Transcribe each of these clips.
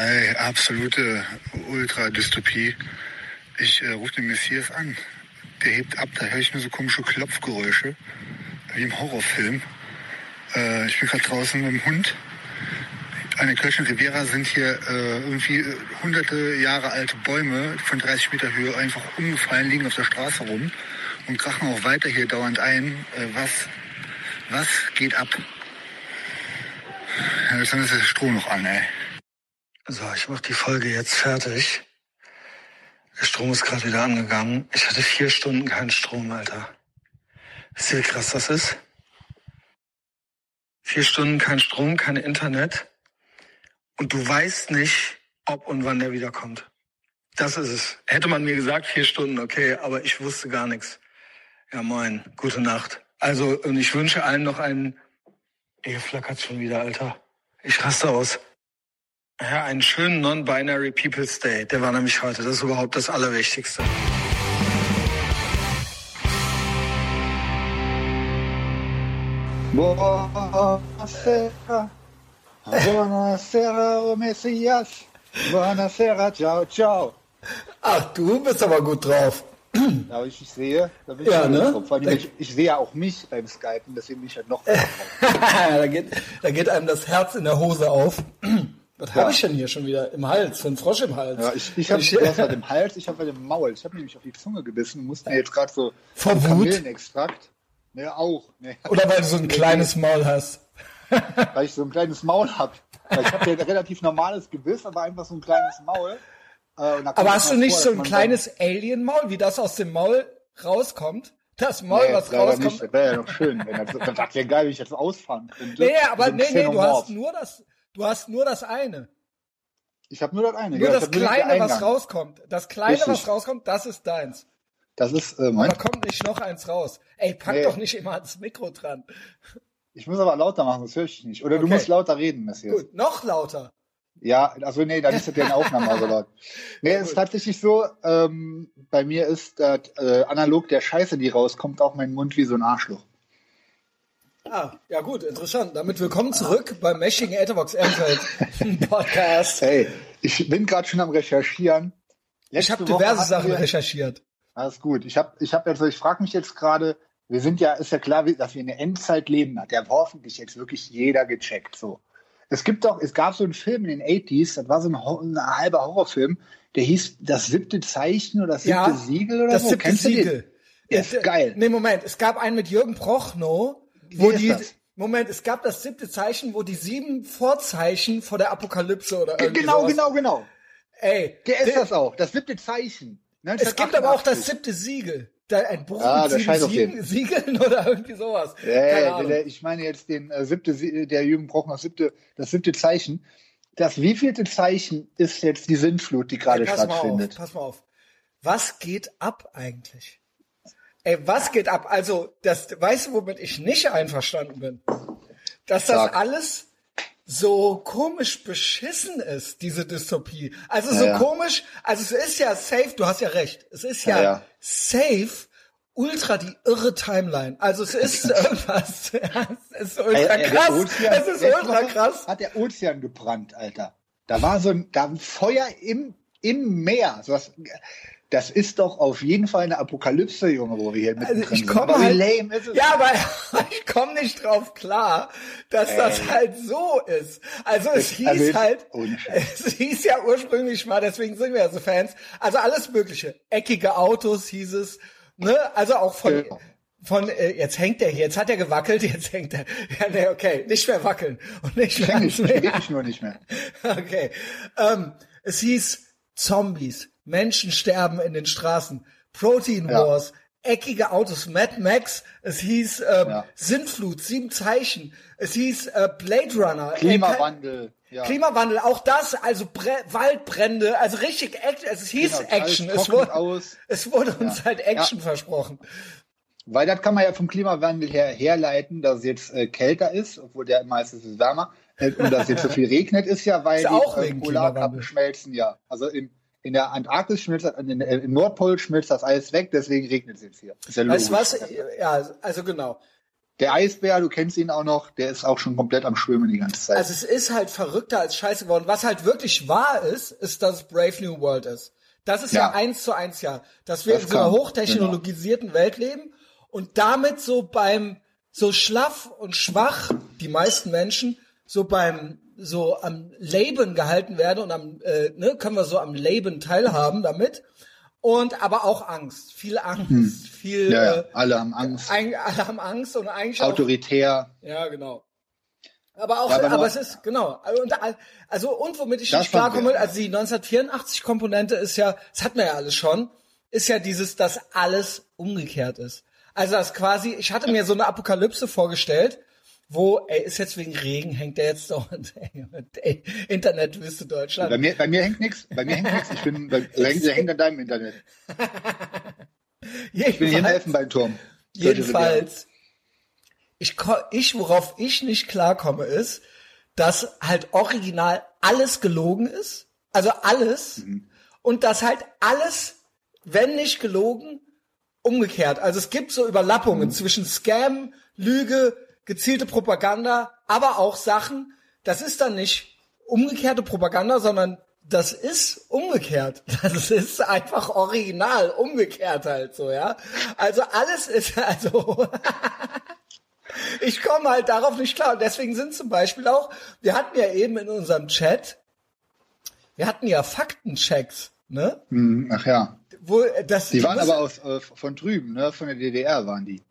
Ey, absolute Ultra-Dystopie. Ich äh, rufe den Messias an. Der hebt ab, da höre ich nur so komische Klopfgeräusche. Wie im Horrorfilm. Äh, ich bin gerade draußen mit dem Hund. An der Kölschen Riviera sind hier äh, irgendwie hunderte Jahre alte Bäume von 30 Meter Höhe einfach umgefallen, liegen auf der Straße rum und krachen auch weiter hier dauernd ein. Äh, was, was geht ab? Ja, jetzt ist der Stroh noch an, ey. So, ich mach die Folge jetzt fertig. Der Strom ist gerade wieder angegangen. Ich hatte vier Stunden keinen Strom, Alter. Wisst ihr, wie krass das ist? Vier Stunden kein Strom, kein Internet. Und du weißt nicht, ob und wann der wiederkommt. Das ist es. Hätte man mir gesagt, vier Stunden, okay, aber ich wusste gar nichts. Ja, moin, gute Nacht. Also, und ich wünsche allen noch einen... Hier flackert schon wieder, Alter. Ich raste aus. Ja, einen schönen Non-Binary People's Day. Der war nämlich heute. Das ist überhaupt das Allerwichtigste. Buonasera. Buonasera, oh Messias. Buonasera, ciao, ciao. Ach, du bist aber gut drauf. Ja, ich, ich sehe, da bin ich Ja, ne? drauf. Allem, ich, ich sehe ja auch mich beim Skypen, deswegen bin ich halt noch drauf. da, geht, da geht einem das Herz in der Hose auf. Was habe ich denn hier schon wieder im Hals? Für einen Frosch im Hals. Ja, ich ich habe was bei dem Hals, ich habe bei dem Maul. Ich habe nämlich auf die Zunge gebissen und musste mir jetzt gerade so Vor? Kamillenextrakt. Ne, auch. Ne, Oder weil du so ein kleines Maul hast. weil ich so ein kleines Maul habe. Ich habe ja ein relativ normales Gebiss, aber einfach so ein kleines Maul. Äh, Aber hast du nicht vor, so ein kleines Alien-Maul, wie das aus dem Maul rauskommt? Das Maul, Nee, was rauskommt. Nicht. Das wäre ja noch schön. Wenn das, das wäre geil, wenn ich jetzt ausfahren könnte. Nee, aber So ein nee, nee, du hast nur das, du hast nur das eine. Ich habe nur das eine. Nur ja, das hab nur Kleine, was rauskommt. Das Kleine, Richtig. was rauskommt, das ist deins. Das ist, äh, Da mein. kommt nicht noch eins raus. Ey, pack Nee. doch nicht immer ans Mikro dran. Ich muss aber lauter machen, das höre ich nicht. Oder du Okay. musst lauter reden, Messias. Gut, noch lauter. Ja, also nee, dann ist das ja eine Aufnahme also laut. Nee, es ist tatsächlich so, ähm, bei mir ist das, äh, analog der Scheiße, die rauskommt, auch mein Mund wie so ein Arschloch. Ah, ja gut, interessant. Damit willkommen zurück beim Meshing Etherbox Ehrenfeld Podcast. Hey, ich bin gerade schon am Recherchieren. Ich Letzte habe Woche diverse Sachen wir- recherchiert. Alles gut. Ich habe, ich habe jetzt, ich frage mich jetzt gerade, wir sind ja, ist ja klar, dass wir in der Endzeit leben, hat ja hoffentlich jetzt wirklich jeder gecheckt. So. Es gibt doch, es gab so einen Film in den 80s, das war so ein, ein halber Horrorfilm, der hieß Das siebte Zeichen oder das siebte Ja, Siegel oder das so. siebte Kennst du den? Siegel. Der ist Äh, geil. Nee, Moment, es gab einen mit Jürgen Prochnow, wo die? Moment, es gab das siebte Zeichen, wo die sieben Vorzeichen vor der Apokalypse oder irgendwie Genau, sowas. genau, genau. Ey, Der ist das auch. Das siebte Zeichen. Es gibt aber auch das 1988. siebte Siegel. Da ein Buch Ah, mit sieben. Siegeln oder irgendwie sowas. Ja, ja, ich meine jetzt den äh, siebte, Sie- der Jürgen braucht noch siebte, das siebte Zeichen. Das wievielte Zeichen ist jetzt die Sintflut, die gerade Ey, pass mal auf, stattfindet? pass mal auf. Was geht ab eigentlich? Ey, was geht ab? Also, das, weißt du, womit ich nicht einverstanden bin? Dass das Sag. alles so komisch beschissen ist, diese Dystopie. Also so Ja, komisch, also es ist ja safe, du hast ja recht, es ist ja, Ja, safe ultra die irre Timeline. Also es ist irgendwas, es ist ultra Ey, ey, krass, Ozean- es ist ultra krass. Hat der Ozean gebrannt, Alter. Da war so ein, da ein Feuer im, im Meer. So was, das ist doch auf jeden Fall eine Apokalypse, Junge, wo wir hier mittendrin Also ich sind. komme Aber halt, wie lame ist es? ja, aber ich komme nicht drauf klar, dass das halt so ist. Also es Das- hieß also halt, es hieß ja ursprünglich mal, deswegen sind wir ja so Fans, also alles mögliche. Eckige Autos hieß es, ne, also auch von, Genau. von, äh, jetzt hängt er hier, jetzt hat er gewackelt, jetzt hängt er, ja, nee, okay, nicht mehr wackeln und nicht Ich mehr, ich bewege mich nur nicht mehr. Okay. Ähm, es hieß Zombies, Menschen sterben in den Straßen, Protein Ja. Wars, eckige Autos, Mad Max, es hieß ähm, Ja. Sintflut, sieben Zeichen, es hieß äh, Blade Runner, äh, Klimawandel. Ja. Klimawandel, auch das, also Bre Waldbrände, also richtig Action, es hieß Genau, Action, es wurde, aus. es wurde uns Ja. halt Action versprochen. Weil das kann man ja vom Klimawandel her herleiten, dass es jetzt äh, kälter ist, obwohl der meistens ist es wärmer. Äh, und dass jetzt so viel regnet, ist ja, weil Ist die äh, Polarkappen schmelzen, ja. Also in, in der Antarktis schmilzt in, äh, im Nordpol schmilzt das Eis weg, deswegen regnet es jetzt hier. Ist ja Weißt du logisch. was? Ja, also genau. Der Eisbär, du kennst ihn auch noch, der ist auch schon komplett am Schwimmen die ganze Zeit. Also es ist halt verrückter als scheiße geworden. Was halt wirklich wahr ist, ist, dass es Brave New World ist. Das ist ja, Ja. eins zu eins ja. Dass wir Das in so einer kann, genau. hochtechnologisierten Welt leben und damit so beim, so schlaff und schwach, die meisten Menschen, so beim, so am Leben gehalten werden und am, äh, ne, können wir so am Leben teilhaben damit. Und aber auch Angst. Viel Angst. Viel, Hm. ja, ja, äh, alle haben Angst, ein, alle haben Angst und eigentlich auch autoritär. ja, genau. Aber auch, Ja, aber aber, es ist, genau. Und, also, und womit ich nicht klarkomme, also die 1984 Komponente ist ja, das hatten wir ja alles schon, ist ja dieses, dass alles umgekehrt ist. Also, das quasi, ich hatte mir so eine Apokalypse vorgestellt, wo, ey, ist jetzt wegen Regen, hängt der jetzt doch, ey, Internetwüste Deutschland. Bei mir, bei mir hängt nichts, bei mir hängt nichts. Ich bin, bei, der hängt, der hängt an deinem Internet. Ich bin hier im Elfenbeinturm. Jedenfalls, ich, ich, worauf ich nicht klarkomme, ist, dass halt original alles gelogen ist. Also alles. Mhm. Und dass halt alles, wenn nicht gelogen, umgekehrt. Also es gibt so Mhm. Überlappungen zwischen Scam, Lüge, gezielte Propaganda, aber auch Sachen, das ist dann nicht umgekehrte Propaganda, sondern das ist umgekehrt. Das ist einfach original, umgekehrt halt so, ja. Also alles ist, also, ich komme halt darauf nicht klar. Und deswegen sind zum Beispiel auch, wir hatten ja eben in unserem Chat, wir hatten ja Faktenchecks, ne? Hm, Ach ja. Wo, das, Die waren aber aus, äh, von drüben, ne? Von der DDR waren die.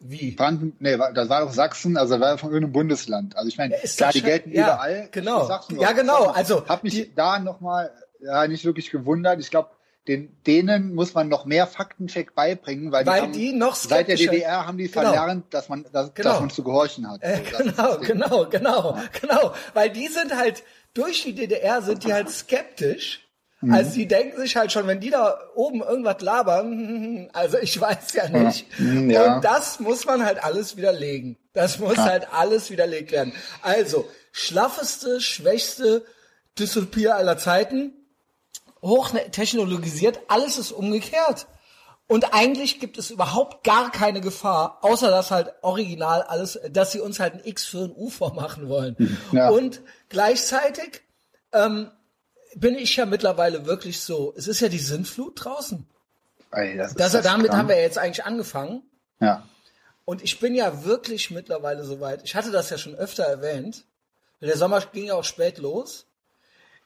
Wie? Branden, nee, das war doch Sachsen, also war von irgendeinem Bundesland. Also ich meine, klar, die gelten ja, überall. genau. Nur. Ja, genau, also hab mich die- da nochmal ja, nicht wirklich gewundert. Ich glaube, den, denen muss man noch mehr Faktencheck beibringen, weil, Weil die, haben, die noch seit der DDR haben die Genau. verlernt, dass man, dass, Genau. dass man zu gehorchen hat. Äh, So, das ist genau, Ding. genau, genau, genau. Weil die sind halt, durch die DDR sind die halt skeptisch. Mhm. Also die denken sich halt schon, wenn die da oben irgendwas labern, also ich weiß ja nicht. Mhm, ja. Und das muss man halt alles widerlegen. Das muss halt alles widerlegt werden. Also, schlaffeste, schwächste Dystopie aller Zeiten, hochtechnologisiert, alles ist umgekehrt. Und eigentlich gibt es überhaupt gar keine Gefahr, außer dass halt original alles, dass sie uns halt ein X für ein U vormachen wollen. Ja. Und gleichzeitig ähm, bin ich ja mittlerweile wirklich so, es ist ja die Sintflut draußen. Ey, das Das, das damit krank. haben wir jetzt eigentlich angefangen. Ja. Und ich bin ja wirklich mittlerweile soweit. Ich hatte das ja schon öfter erwähnt. Der Sommer ging ja auch spät los.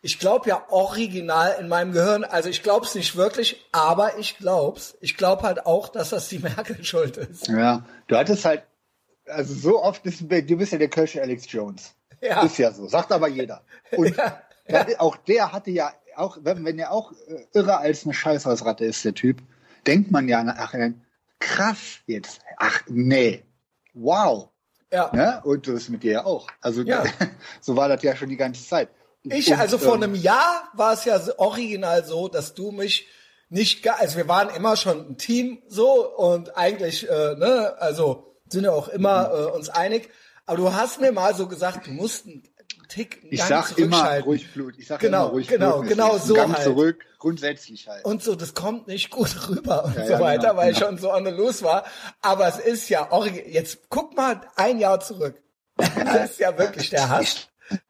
Ich glaube ja original in meinem Gehirn, also ich glaube es nicht wirklich, aber ich glaub's. Ich glaube halt auch, dass das die Merkel schuld ist. Ja, du hattest halt, also so oft, ist, du bist ja der Kölsche Alex Jones. Ja. Ist ja so, sagt aber jeder. Und Ja, der- auch der hatte ja, auch wenn, wenn er auch äh, irrer als eine Scheißhausratte ist, der Typ, denkt man ja, ach, äh, krass jetzt, ach nee, wow. Ja. Ne? Und das mit dir ja auch. Also Ja. so war das ja schon die ganze Zeit. Ich, Und, also vor ähm, einem Jahr war es ja original so, dass du mich nicht, also wir waren immer schon ein Team so und eigentlich, äh, ne, also sind ja auch immer Mhm. äh, uns einig. Aber du hast mir mal so gesagt, du musst einen Tick, Ich sag immer ruhig Blut. Ich sag Genau, immer ruhig genau, Blut. genau Ein so Gang halt. zurück, grundsätzlich halt. und so, das kommt nicht gut rüber und Ja, so ja, weiter, genau, weil ich genau. schon so on the loose war. Aber es ist ja. Jetzt guck mal ein Jahr zurück. Das ist ja wirklich der Hass.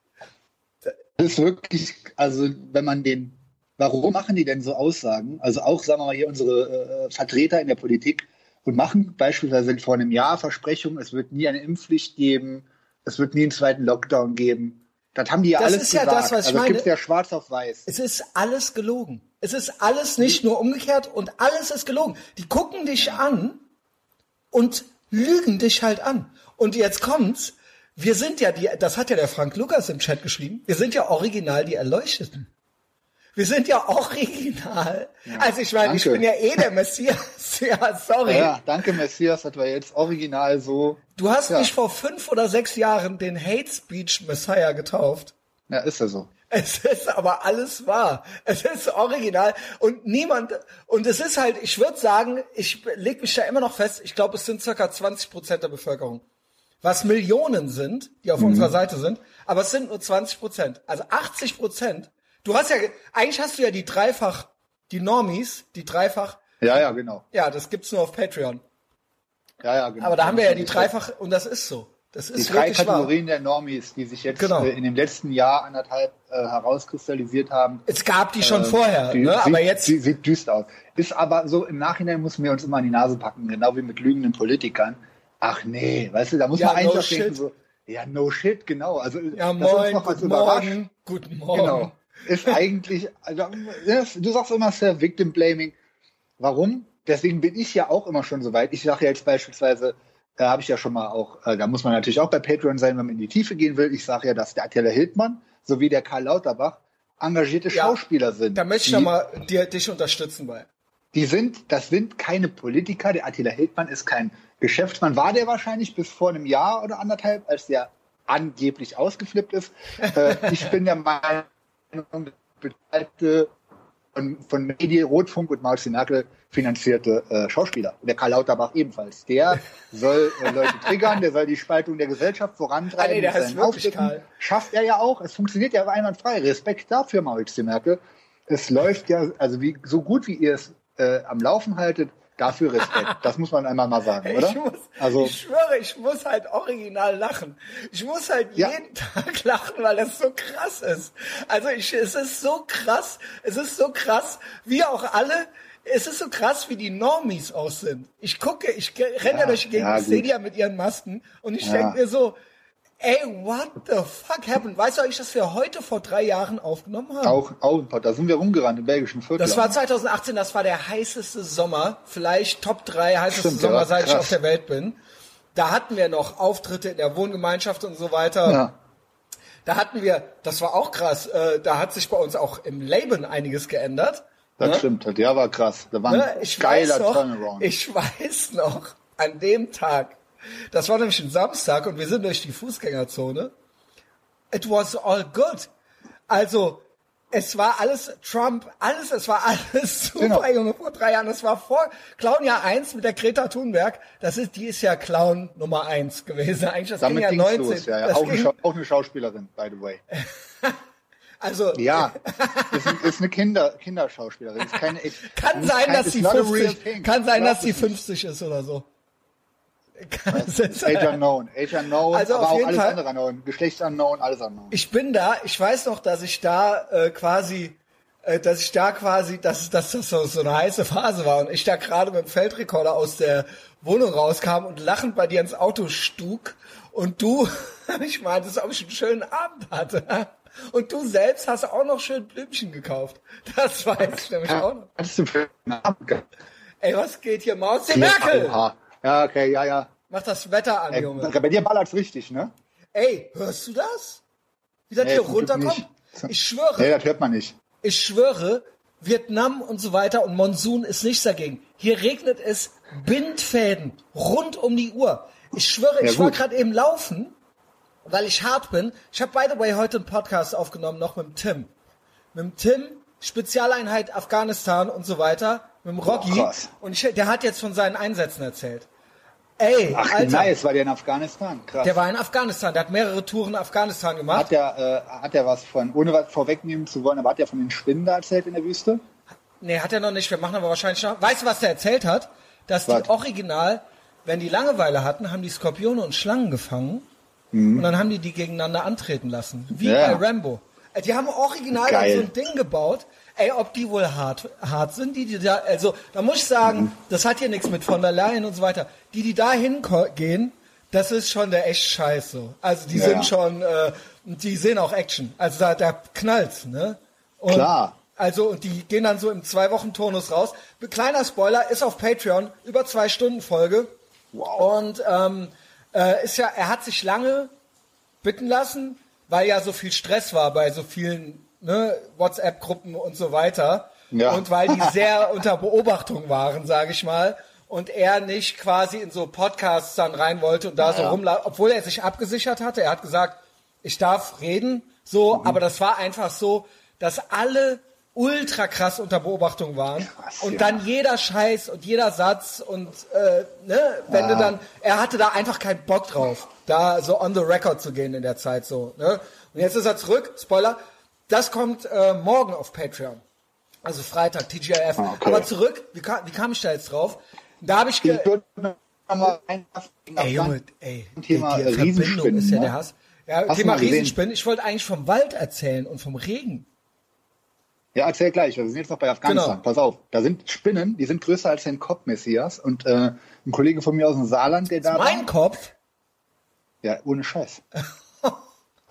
Das ist wirklich, also wenn man den, warum machen die denn so Aussagen? Also auch, sagen wir mal hier, unsere äh, Vertreter in der Politik und machen beispielsweise vor einem Jahr Versprechungen, es wird nie eine Impfpflicht geben, es wird nie einen zweiten Lockdown geben. Das haben die ja Das alles ist ja gesagt. das, was ich also meine. gibt's ja schwarz auf weiß. Es ist alles gelogen. Es ist alles nicht nur umgekehrt und alles ist gelogen. Die gucken dich an und lügen dich halt an. Und jetzt kommt's. Wir sind ja die, das hat ja der Frank Lukas im Chat geschrieben. Wir sind ja original die Erleuchteten. Wir sind ja original. also ich meine, ich bin ja eh der Messias. ja, sorry. Ja, danke Messias, das war jetzt original so. Du hast Ja. mich vor fünf oder sechs Jahren den Hate Speech Messiah getauft. Ja, ist ja so. Es ist aber alles wahr. Es ist original und niemand und es ist halt, ich würde sagen, ich leg mich da immer noch fest, ich glaube, es sind circa 20 Prozent der Bevölkerung. Was Millionen sind, die auf unserer Seite sind, aber es sind nur 20 Prozent. Also 80 Prozent. Du hast ja, eigentlich hast du ja die dreifach, die Normies, die dreifach, Ja, ja, genau. ja, das gibt's nur auf Patreon. Ja, ja, genau. Aber da haben wir ja die dreifach, und das ist so. Das die ist drei wirklich wahr. Kategorien der Normis, die sich jetzt Genau. äh, in dem letzten Jahr anderthalb äh, herauskristallisiert haben. Es gab die schon Äh, vorher, die, ne? sieht, aber jetzt, Sie, sieht düster aus. Ist aber so, im Nachhinein müssen wir uns immer an die Nase packen, genau wie mit lügenden Politikern. Ach nee, weißt du, da muss Ja, man eigentlich no denken, so, ja, no shit, genau. Also, ja, uns moin, noch was guten Morgen, guten Morgen. Genau. Ist eigentlich, also, du sagst immer sehr Victim Blaming. Warum? Deswegen bin ich ja auch immer schon so weit. Ich sage ja jetzt beispielsweise, da habe ich ja schon mal auch, äh, da muss man natürlich auch bei Patreon sein, wenn man in die Tiefe gehen will. Ich sage ja, dass der Attila Hildmann sowie der Karl Lauterbach engagierte Ja, Schauspieler sind. Da möchte ich nochmal dich unterstützen bei. die sind, das sind keine Politiker. Der Attila Hildmann ist kein Geschäftsmann. War der wahrscheinlich bis vor einem Jahr oder anderthalb, als der angeblich ausgeflippt ist. äh, ich bin der Meinung, bezahlte von, von Medien, Rotfunk und Marcel Merkel finanzierte äh, Schauspieler. Der Karl Lauterbach ebenfalls. Der soll äh, Leute triggern, der soll die Spaltung der Gesellschaft vorantreiben. Ah, nee, der heißt wirklich. Karl. Schafft er ja auch. Es funktioniert ja einwandfrei. Respekt dafür, Maurice Merkel. Es läuft ja, also wie, so gut wie ihr es äh, am Laufen haltet, dafür Respekt. Das muss man einmal mal sagen, oder? Ich, muss, Also- ich schwöre, ich muss halt original lachen. Ich muss halt Ja. jeden Tag lachen, weil das so krass ist. Also ich, es ist so krass, es ist so krass, wie auch alle, es ist so krass, wie die Normies auch sind. Ich gucke, ich renne Ja, durch die Gegend, ja, ich sehe die ja mit ihren Masken und ich Ja. denke mir so, ey, what the fuck happened? Weißt du eigentlich, dass wir heute vor drei Jahren aufgenommen haben? Auch, auch, da sind wir rumgerannt im belgischen Viertel. Das war 2018, das war der heißeste Sommer, vielleicht Top 3 heißeste Stimmt, Sommer, seit ich auf der Welt bin. Da hatten wir noch Auftritte in der Wohngemeinschaft und so weiter. ja. Da hatten wir, das war auch krass, äh, da hat sich bei uns auch im Leben einiges geändert. Das Ne? stimmt, der war krass. Da war ein Ne? Ich geiler weiß noch, Turnaround. ich weiß noch, an dem Tag, das war nämlich ein Samstag und wir sind durch die Fußgängerzone. It was all good. Also, es war alles Trump, alles, es war alles super, Genau. Junge, vor drei Jahren. Das war vor Clown Jahr 1 mit der Greta Thunberg. Das ist, die ist ja Clown Nummer 1 gewesen. Eigentlich, das Damit ging ja ging's 19. los, ja, ja. Auch, eine ging, Schau- auch eine Schauspielerin, by the way. also, Ja, ist, ist eine Kinder, Kinderschauspielerin. Ist keine, kann sein, kein- dass sie not a real 50, thing. kann sein, dass sie es nicht. 50 ist oder so. Age unknown, age unknown, Also aber auf auch alles Fall- andere unknown. Geschlecht unknown, alles unknown. Ich bin da, ich weiß noch, dass ich da äh, quasi, äh, dass ich da quasi, dass, dass das so, so eine heiße Phase war und ich da gerade mit dem Feldrekorder aus der Wohnung rauskam und lachend bei dir ins Auto stug und du, ich meinte, ob ich einen schönen Abend hatte. Und du selbst hast auch noch schön Blümchen gekauft. Das weiß ich nämlich auch noch. Was ist denn für ein Abend gehabt? Ey, was geht hier, Maus? Die Merkel! Ja, okay, ja, ja. Mach das Wetter an, Ey, Junge. bei dir ballert's richtig, ne? Ey, hörst du das? Wie das Nee, hier runterkommt? Ich schwöre. Nee, das hört man nicht. Ich schwöre, Vietnam und so weiter und Monsun ist nichts dagegen. Hier regnet es Bindfäden rund um die Uhr. Ich schwöre, Ja, ich war gut. gerade eben laufen, weil ich hart bin. Ich habe by the way heute einen Podcast aufgenommen, noch mit dem Tim. Mit dem Tim, Spezialeinheit Afghanistan und so weiter, mit dem Rocky. krass. und ich, der hat jetzt von seinen Einsätzen erzählt. Ey, Ach, Alter, nice, war der in Afghanistan? Krass. der war in Afghanistan, der hat mehrere Touren in Afghanistan gemacht. hat der, äh, hat der was von, ohne was vorwegnehmen zu wollen, aber hat der von den Spinnen da erzählt in der Wüste? Nee, hat er noch nicht. Wir machen aber wahrscheinlich noch. Weißt du, was der erzählt hat? Dass Was? die original, wenn die Langeweile hatten, haben die Skorpione und Schlangen gefangen Mhm. und dann haben die die gegeneinander antreten lassen. Wie Ja. bei Rambo. Äh, Die haben original so ein Ding gebaut. Ey, ob die wohl hart, hart sind, die, die da, also, da muss ich sagen, Mhm. das hat hier nichts mit von der Leyen und so weiter. Die, die da hingehen, das ist schon der echt Scheiß so. Also, die Ja, sind schon, äh, die sehen auch Action. Also, da, da knallt's, ne? Und Klar. also, und die gehen dann so im Zwei-Wochen-Turnus raus. Kleiner Spoiler, ist auf Patreon, über zwei Stunden Folge. Wow. Und ähm, äh, ist ja, er hat sich lange bitten lassen, weil ja so viel Stress war bei so vielen ne, WhatsApp-Gruppen und so weiter. Ja. Und weil die sehr unter Beobachtung waren, sage ich mal. Und er nicht quasi in so Podcasts dann rein wollte und da so Ja. rumlaufen, obwohl er sich abgesichert hatte. Er hat gesagt, ich darf reden, so, Mhm. aber das war einfach so, dass alle ultra krass unter Beobachtung waren Krass, und ja. dann jeder Scheiß und jeder Satz und äh, ne, wenn du Ah. dann, er hatte da einfach keinen Bock drauf, da so on the record zu gehen in der Zeit so. Ne? Und jetzt ist er zurück, Spoiler, das kommt äh, morgen auf Patreon. Also Freitag, TGIF. Ah, okay. Aber zurück, wie kam, wie kam ich da jetzt drauf? Da habe ich, ge Ey, Junge, ey, die, Thema die Verbindung Riesenspinnen, ist ja ne? der Hass. Ja, Hast Thema? Riesenspinnen. Ich wollte eigentlich vom Wald erzählen und vom Regen. Ja, erzähl gleich. Wir sind jetzt noch bei Afghanistan. Genau. Pass auf. Da sind Spinnen, die sind größer als ein Kopf, Messias. Und äh, ein Kollege von mir aus dem Saarland, der da Mein war. Kopf? Ja, ohne Scheiß.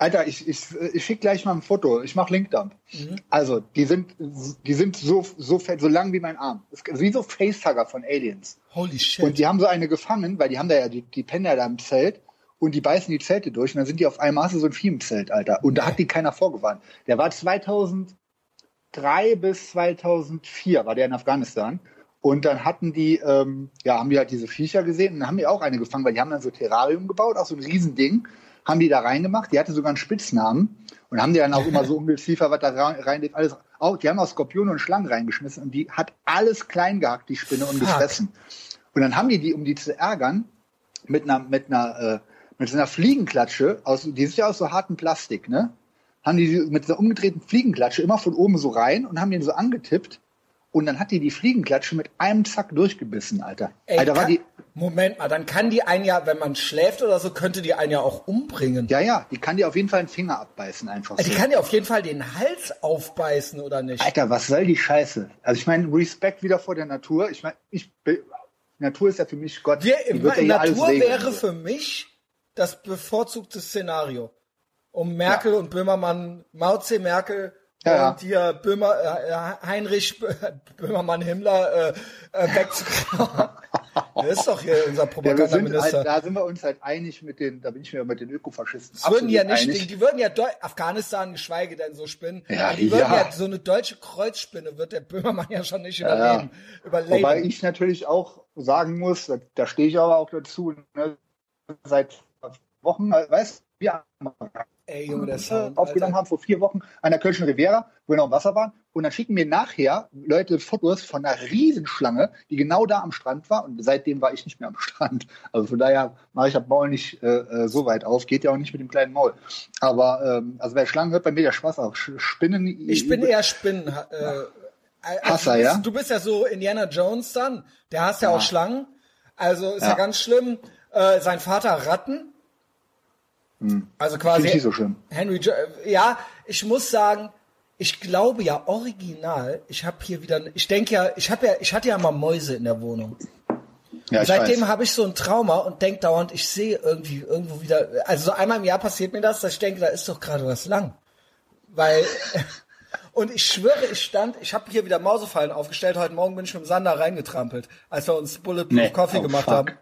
Alter, ich, ich, ich schick gleich mal ein Foto. Ich mach Linkdump. Mhm. Also, die sind, die sind so, so fett, so lang wie mein Arm. Wie so Facehugger von Aliens. Holy shit. Und die haben so eine gefangen, weil die haben da ja, die, die pennen ja da im Zelt und die beißen die Zelte durch und dann sind die auf einmal so ein Vieh im Zelt, Alter. Und da hat die keiner vorgewarnt. Der war 2003 bis 2004 war der in Afghanistan. Und dann hatten die, ähm, ja, haben die halt diese Viecher gesehen und dann haben die auch eine gefangen, weil die haben dann so Terrarium gebaut, auch so ein Riesending, haben die da reingemacht. Die hatte sogar einen Spitznamen und haben die dann auch immer so Ungeziefer, was da rein, alles. Auch, die haben auch Skorpione und Schlangen reingeschmissen und die hat alles klein gehackt, die Spinne, und gefressen. Und dann haben die die, um die zu ärgern, mit einer, mit einer, äh, mit so einer Fliegenklatsche aus, die ist ja aus so hartem Plastik, ne? Haben die die mit so einer umgedrehten Fliegenklatsche immer von oben so rein und haben den so angetippt. Und dann hat die die Fliegenklatsche mit einem Zack durchgebissen, Alter. Ey, Alter, war die, Moment mal, dann kann die einen ja, wenn man schläft oder so, könnte die einen ja auch umbringen. ja, ja, die kann dir auf jeden Fall einen Finger abbeißen, einfach Also so. die kann ja auf jeden Fall den Hals aufbeißen, oder nicht? Alter, was soll die Scheiße? Also ich meine, Respekt wieder vor der Natur. Ich meine, ich Natur ist ja für mich Gott. Wir, Die wird ja Natur wäre für mich das bevorzugte Szenario. Um Merkel und Böhmermann, C. Merkel Ja, ja. und hier Böhmer, äh, Heinrich Bö- Böhmermann Himmler äh, äh, wegzukrauen. das ist doch hier unser Ja, Propagandaminister. halt, da sind wir uns halt einig mit den, da bin ich mir mit den Ökofaschisten Das würden die ja nicht, einig. die würden ja Deu Afghanistan, geschweige denn so Spinnen. Ja, die würden ja. ja. so eine deutsche Kreuzspinne wird der Böhmermann ja schon nicht Ja, überleben. überleben. Wobei ich natürlich auch sagen muss, da, da stehe ich aber auch dazu, ne, seit Wochen, äh, weißt du, wir Ey, Junge, der äh, Sound. aufgenommen Alter. haben vor vier Wochen an der Kölschen Riviera, wo wir noch im Wasser waren. Und dann schicken mir nachher Leute Fotos von einer Riesenschlange, die genau da am Strand war. Und seitdem war ich nicht mehr am Strand. Also von daher mache ich das Maul nicht äh, äh, so weit auf. Geht ja auch nicht mit dem kleinen Maul. Aber ähm, also wer Schlangen hört, bei mir der Spaß auch. Sch- Spinnen. Ich bin eher Spinnen. Äh, also Hasser, bist, ja? du bist ja so Indiana Jones dann. Der hast ja, Ja. auch Schlangen. Also ist ja, Ja. ganz schlimm. Äh, sein Vater Ratten. Also Finde quasi ich nicht so schlimm. Henry jo äh, Ja, ich muss sagen, ich glaube ja original, ich habe hier wieder, ich denke ja, ich habe ja, ich hatte ja mal Mäuse in der Wohnung. Ja, Seitdem habe ich so ein Trauma und denke dauernd, ich sehe irgendwie irgendwo wieder, also so einmal im Jahr passiert mir das, dass ich denke, da ist doch gerade was lang. Weil, und ich schwöre, ich stand, ich habe hier wieder Mausefallen aufgestellt, heute Morgen bin ich mit dem Sander reingetrampelt, als wir uns Bulletproof Nee. Coffee Oh, gemacht fuck. haben.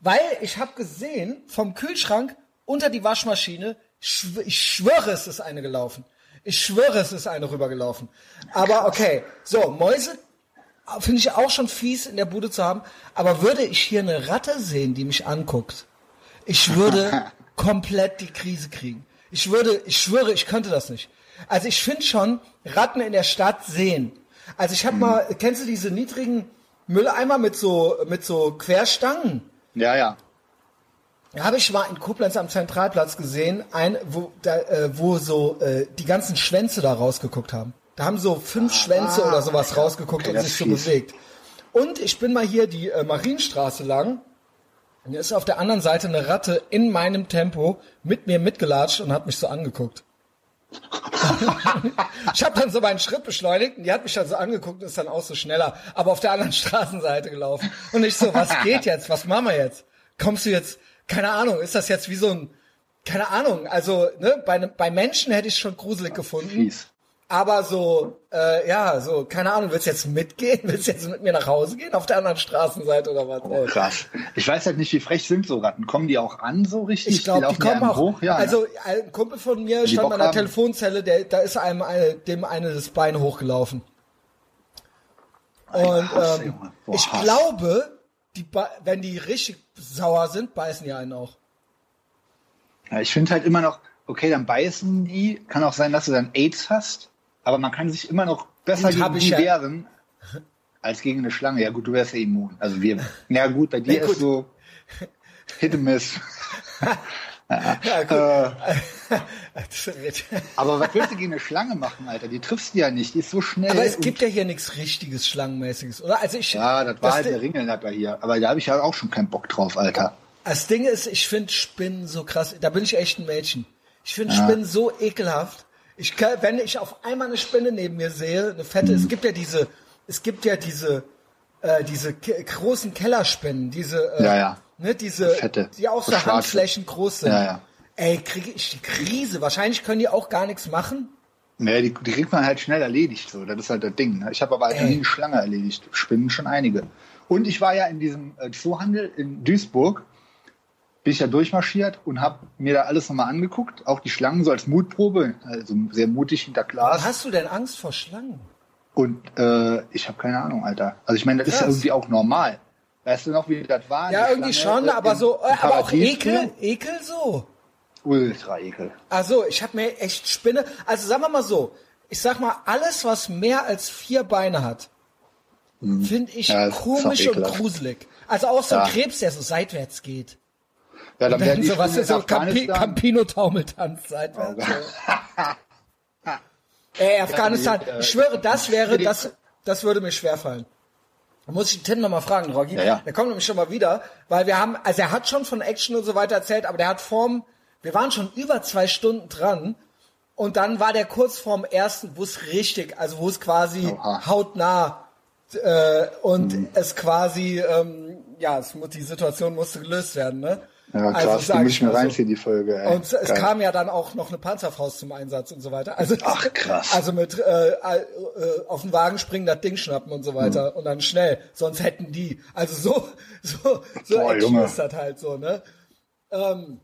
Weil ich habe gesehen, vom Kühlschrank unter die Waschmaschine, schw ich schwöre, es ist eine gelaufen. Ich schwöre, es ist eine rübergelaufen. Aber okay, so, Mäuse finde ich auch schon fies in der Bude zu haben. Aber würde ich hier eine Ratte sehen, die mich anguckt, ich würde komplett die Krise kriegen. Ich würde, ich schwöre, ich könnte das nicht. Also ich finde schon, Ratten in der Stadt sehen. Also ich habe mal, kennst du diese niedrigen Mülleimer mit so, mit so Querstangen? Ja, ja. Habe ich mal in Koblenz am Zentralplatz gesehen, ein, wo, da, äh, wo so äh, die ganzen Schwänze da rausgeguckt haben. Da haben so fünf Schwänze oder sowas rausgeguckt Okay, und sich so bewegt. Und ich bin mal hier die äh, Marienstraße lang. Und da ist auf der anderen Seite eine Ratte in meinem Tempo mit mir mitgelatscht und hat mich so angeguckt. ich habe dann so meinen Schritt beschleunigt und die hat mich dann so angeguckt und ist dann auch so schneller, aber auf der anderen Straßenseite gelaufen. Und ich so, was geht jetzt? Was machen wir jetzt? Kommst du jetzt, keine Ahnung, ist das jetzt wie so ein, keine Ahnung, also ne, bei, bei Menschen hätte ich schon gruselig gefunden. Fies. Aber so, äh, ja, so, keine Ahnung, willst du jetzt mitgehen? Willst du jetzt mit mir nach Hause gehen auf der anderen Straßenseite oder was? ey? Krass. Ich weiß halt nicht, wie frech sind so Ratten. Kommen die auch an so richtig? Ich glaube, die laufen kommen auch. hoch. Ja, also ein Kumpel von mir die stand Bock einer haben. Telefonzelle, der, da ist einem eine, dem eine das Bein hochgelaufen. Und Hass, ähm. Boah, ich Hass. glaube, die, ba- wenn die richtig sauer sind, beißen die einen auch. Ja, ich finde halt immer noch, okay, dann beißen die. Kann auch sein, dass du dann AIDS hast, aber man kann sich immer noch besser hab gegen die ja. wehren als gegen eine Schlange. Ja gut, du wärst ja immun. Also wir. Ja gut, bei dir Ja, gut. ist so Hit and Miss. Ja, gut. Aber was willst du gegen eine Schlange machen, Alter? Die triffst du ja nicht. Die ist so schnell. Aber es gibt ja hier nichts richtiges Schlangenmäßiges, oder? Also ich, Ja, das war halt Ding- der Ringelnatter hier. Aber da habe ich ja auch schon keinen Bock drauf, Alter. Das Ding ist, ich finde Spinnen so krass. Da bin ich echt ein Mädchen. Ich finde Spinnen so ekelhaft. Ich kann, wenn ich auf einmal eine Spinne neben mir sehe, eine fette, es gibt ja diese, es gibt ja diese, äh, diese ke großen Kellerspinnen, diese, äh, Ja, ja. Ne, diese, Fette. die auch So. Handflächen groß sind. Ja, ja. Ey, kriege ich die Krise. Wahrscheinlich können die auch gar nichts machen. Nee, die, die kriegt man halt schnell erledigt. So. Das ist halt das Ding. Ne? Ich habe aber halt nie eine Schlange erledigt. Spinnen schon einige. Und ich war ja in diesem äh, Zoohandel in Duisburg. Bin ich ja durchmarschiert und habe mir da alles nochmal angeguckt. Auch die Schlangen so als Mutprobe. Also sehr mutig hinter Warum Glas. hast du denn Angst vor Schlangen? Und äh, ich habe keine Ahnung, Alter. Also ich meine, das ist ja Krass. irgendwie auch normal. Weißt du noch, wie das war? Ja, irgendwie Schlange, schon, äh, aber so, äh, aber auch Ekel? Ekel so. Ultra ekel. Also, ich habe mir echt Spinne. Also sagen wir mal so, ich sag mal, alles, was mehr als vier Beine hat, finde ich Mhm. Ja, komisch und gruselig. Also auch so ein Ja. Krebs, der so seitwärts geht. Ja, dann Dann werden die so was so Campi Afghanistan- Campino-Taumeltanz seitwärts. Oh. Ey, Afghanistan, äh, ich schwöre, das wäre, das, das würde mir schwerfallen. Da muss ich den Tim nochmal fragen, Rocky. Ja, ja. Der kommt nämlich schon mal wieder, weil wir haben, also er hat schon von Action und so weiter erzählt, aber der hat vorm, wir waren schon über zwei Stunden dran und dann war der kurz vorm ersten, wo es richtig, also wo es quasi Oha. hautnah äh, und es quasi, ähm, ja, es, die Situation musste gelöst werden, ne? Ja, krass, Also, die muss ich mir mal so. reinziehen, die Folge. Ey. Und es Geil. kam ja dann auch noch eine Panzerfaust zum Einsatz und so weiter. Also, Ach, krass. Also mit äh, äh, auf den Wagen springen, das Ding schnappen und so weiter Mhm. und dann schnell. Sonst hätten die. Also so so so Boah, Junge. ist das halt so, ne? Ähm,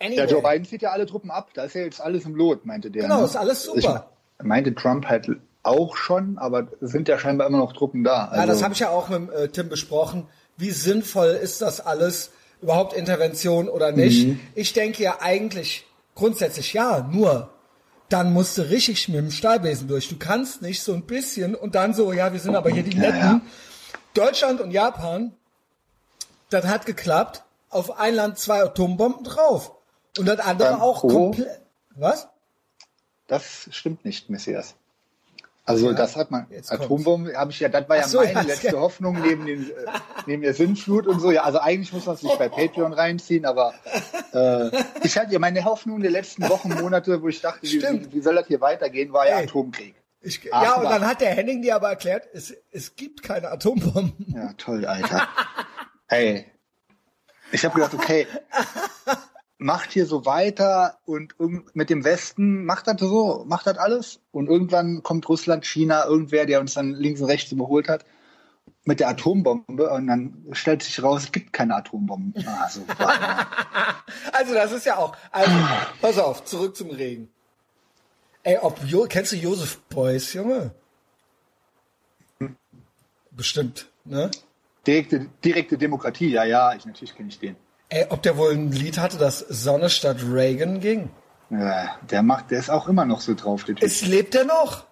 anyway. Ja, Joe Biden zieht ja alle Truppen ab. Da ist ja jetzt alles im Lot, meinte der. Genau, ne? ist alles super. Ich meinte Trump halt auch schon, aber sind ja scheinbar immer noch Truppen da. Also, Ja, das habe ich ja auch mit äh, Tim besprochen. Wie sinnvoll ist das alles? Überhaupt Intervention oder nicht? Mhm. Ich denke ja eigentlich grundsätzlich ja, nur dann musst du richtig mit dem Stahlbesen durch. Du kannst nicht so ein bisschen und dann so, ja, wir sind aber hier die Ja, Netten. ja. Deutschland und Japan, das hat geklappt. Auf ein Land zwei Atombomben drauf. Und das andere Ähm, auch komplett. Was? Das stimmt nicht, Messias. Also das hat man. Atombomben habe ich ja, das war ja so, meine ja, letzte ja. Hoffnung neben, den, äh, neben der Sinnflut und so. Ja, also eigentlich muss man sich bei Patreon reinziehen, aber äh, ich hatte ja meine Hoffnung der letzten Wochen, Monate, wo ich dachte, wie, wie, soll das hier weitergehen, war ja Ey. Atomkrieg. Ich, Ach, ja, und dann hat der Henning dir aber erklärt, es, es gibt keine Atombomben. Ja, toll, Alter. Ey, ich habe gedacht, okay, macht hier so weiter und mit dem Westen macht das so, macht das alles und irgendwann kommt Russland, China, irgendwer, der uns dann links und rechts überholt hat mit der Atombombe und dann stellt sich raus, es gibt keine Atombomben. Ah. Also das ist ja auch. Also, pass auf, zurück zum Regen. Ey, ob jo kennst du Josef Beuys, Junge? Bestimmt, ne? direkte, direkte Demokratie, ja, ja, ich, natürlich kenne ich den. Ey, ob der wohl ein Lied hatte, das Sonne statt Reagan ging? Ja, der macht, der ist auch immer noch so drauf, der Typ. Es lebt er noch?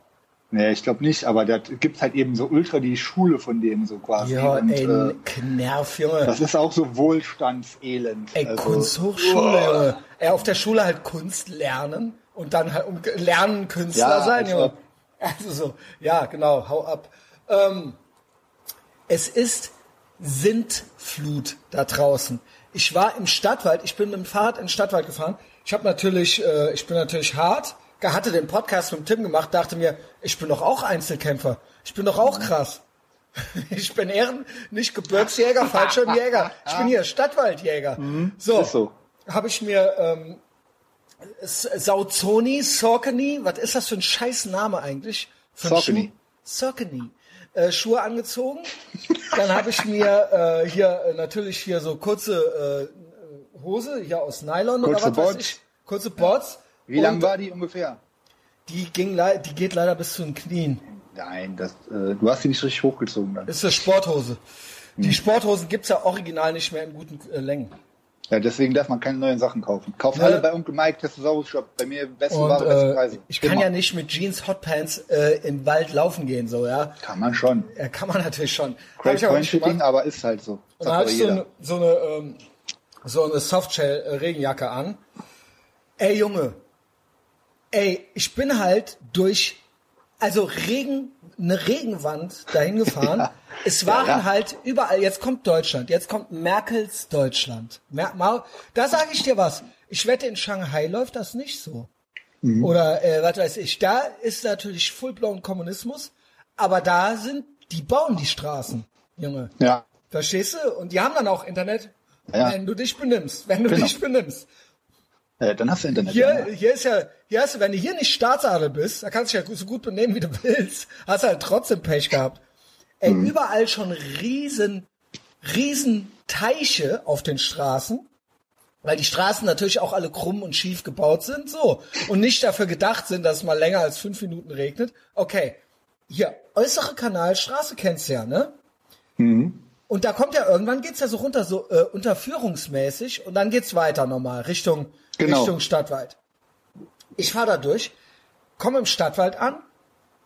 Nee, ich glaube nicht, aber da gibt halt eben so ultra die Schule von dem so quasi. Ja, und, ey, äh, Knerv, Junge. Das ist auch so Wohlstandselend. Ey, Also, Kunsthochschule, Junge. Ey, auf der Schule halt Kunst lernen und dann halt um, lernen Künstler Ja, sein, als Junge. Also so, ja, genau, hau ab. Ähm, es ist Sintflut da draußen. Ich war im Stadtwald, ich bin mit dem Fahrrad in den Stadtwald gefahren. Ich habe natürlich, äh, ich bin natürlich hart, hatte den Podcast mit Tim gemacht, dachte mir, ich bin doch auch Einzelkämpfer. Ich bin doch auch krass. Ich bin Ehren, nicht Gebirgsjäger, Fallschirmjäger. Ich bin hier Stadtwaldjäger. So, Mhm. ist so. habe ich mir ähm, Sauzoni, Saucony, was ist das für ein scheiß Name eigentlich? Schuh? Saucony. Äh, Schuhe angezogen. Dann habe ich mir äh, hier äh, natürlich hier so kurze äh, Hose, hier aus Nylon Kurze oder was weiß Boards. ich. Kurze Boards. Wie lang war die ungefähr? Die, ging, die geht leider bis zu den Knien. Nein, das, äh, du hast sie nicht richtig hochgezogen dann. Das ist eine Sporthose. Die. Sporthosen gibt's ja original nicht mehr in guten Längen. Ja, deswegen darf man keine neuen Sachen kaufen. Kaufen Ne? alle bei Onkel Mike Testosaurus Shop. Bei mir beste Und Ware, beste äh, Preise. ich kann Immer. ja nicht mit Jeans Hotpants äh, im Wald laufen gehen, so, ja. Kann man schon. Ja, kann man natürlich schon. Great Point nicht Shooting, aber ist halt so. Und da aber ich so eine, so eine ähm, so eine Softshell-Regenjacke an. Ey, Junge. Ey, ich bin halt durch, also Regen, eine Regenwand dahin gefahren. Ja. Es waren Ja, ja. halt überall, jetzt kommt Deutschland, jetzt kommt Merkels Deutschland. Mer Mau- da sage ich dir was. Ich wette, in Shanghai läuft das nicht so. Mhm. Oder äh, was weiß ich. Da ist natürlich full-blown Kommunismus, aber da sind, die bauen die Straßen, Junge. Ja. Verstehst du? Und die haben dann auch Internet, Ja. wenn du dich benimmst. Wenn du Genau. dich benimmst. Äh, dann hast du Internet. Hier, ja. hier ist ja, hier hast du, wenn du hier nicht Staatsadel bist, da kannst du dich ja so gut benehmen, wie du willst, hast du halt trotzdem Pech gehabt. Ey, Mhm. überall schon riesen, riesen Teiche auf den Straßen, weil die Straßen natürlich auch alle krumm und schief gebaut sind, so. Und nicht dafür gedacht sind, dass es mal länger als fünf Minuten regnet. Okay. Hier, äußere Kanalstraße kennst du ja, ne? Und da kommt ja irgendwann geht's ja so runter, so äh, unterführungsmäßig und dann geht's weiter nochmal Richtung Genau. Richtung Stadtwald. Ich fahre da durch, komme im Stadtwald an,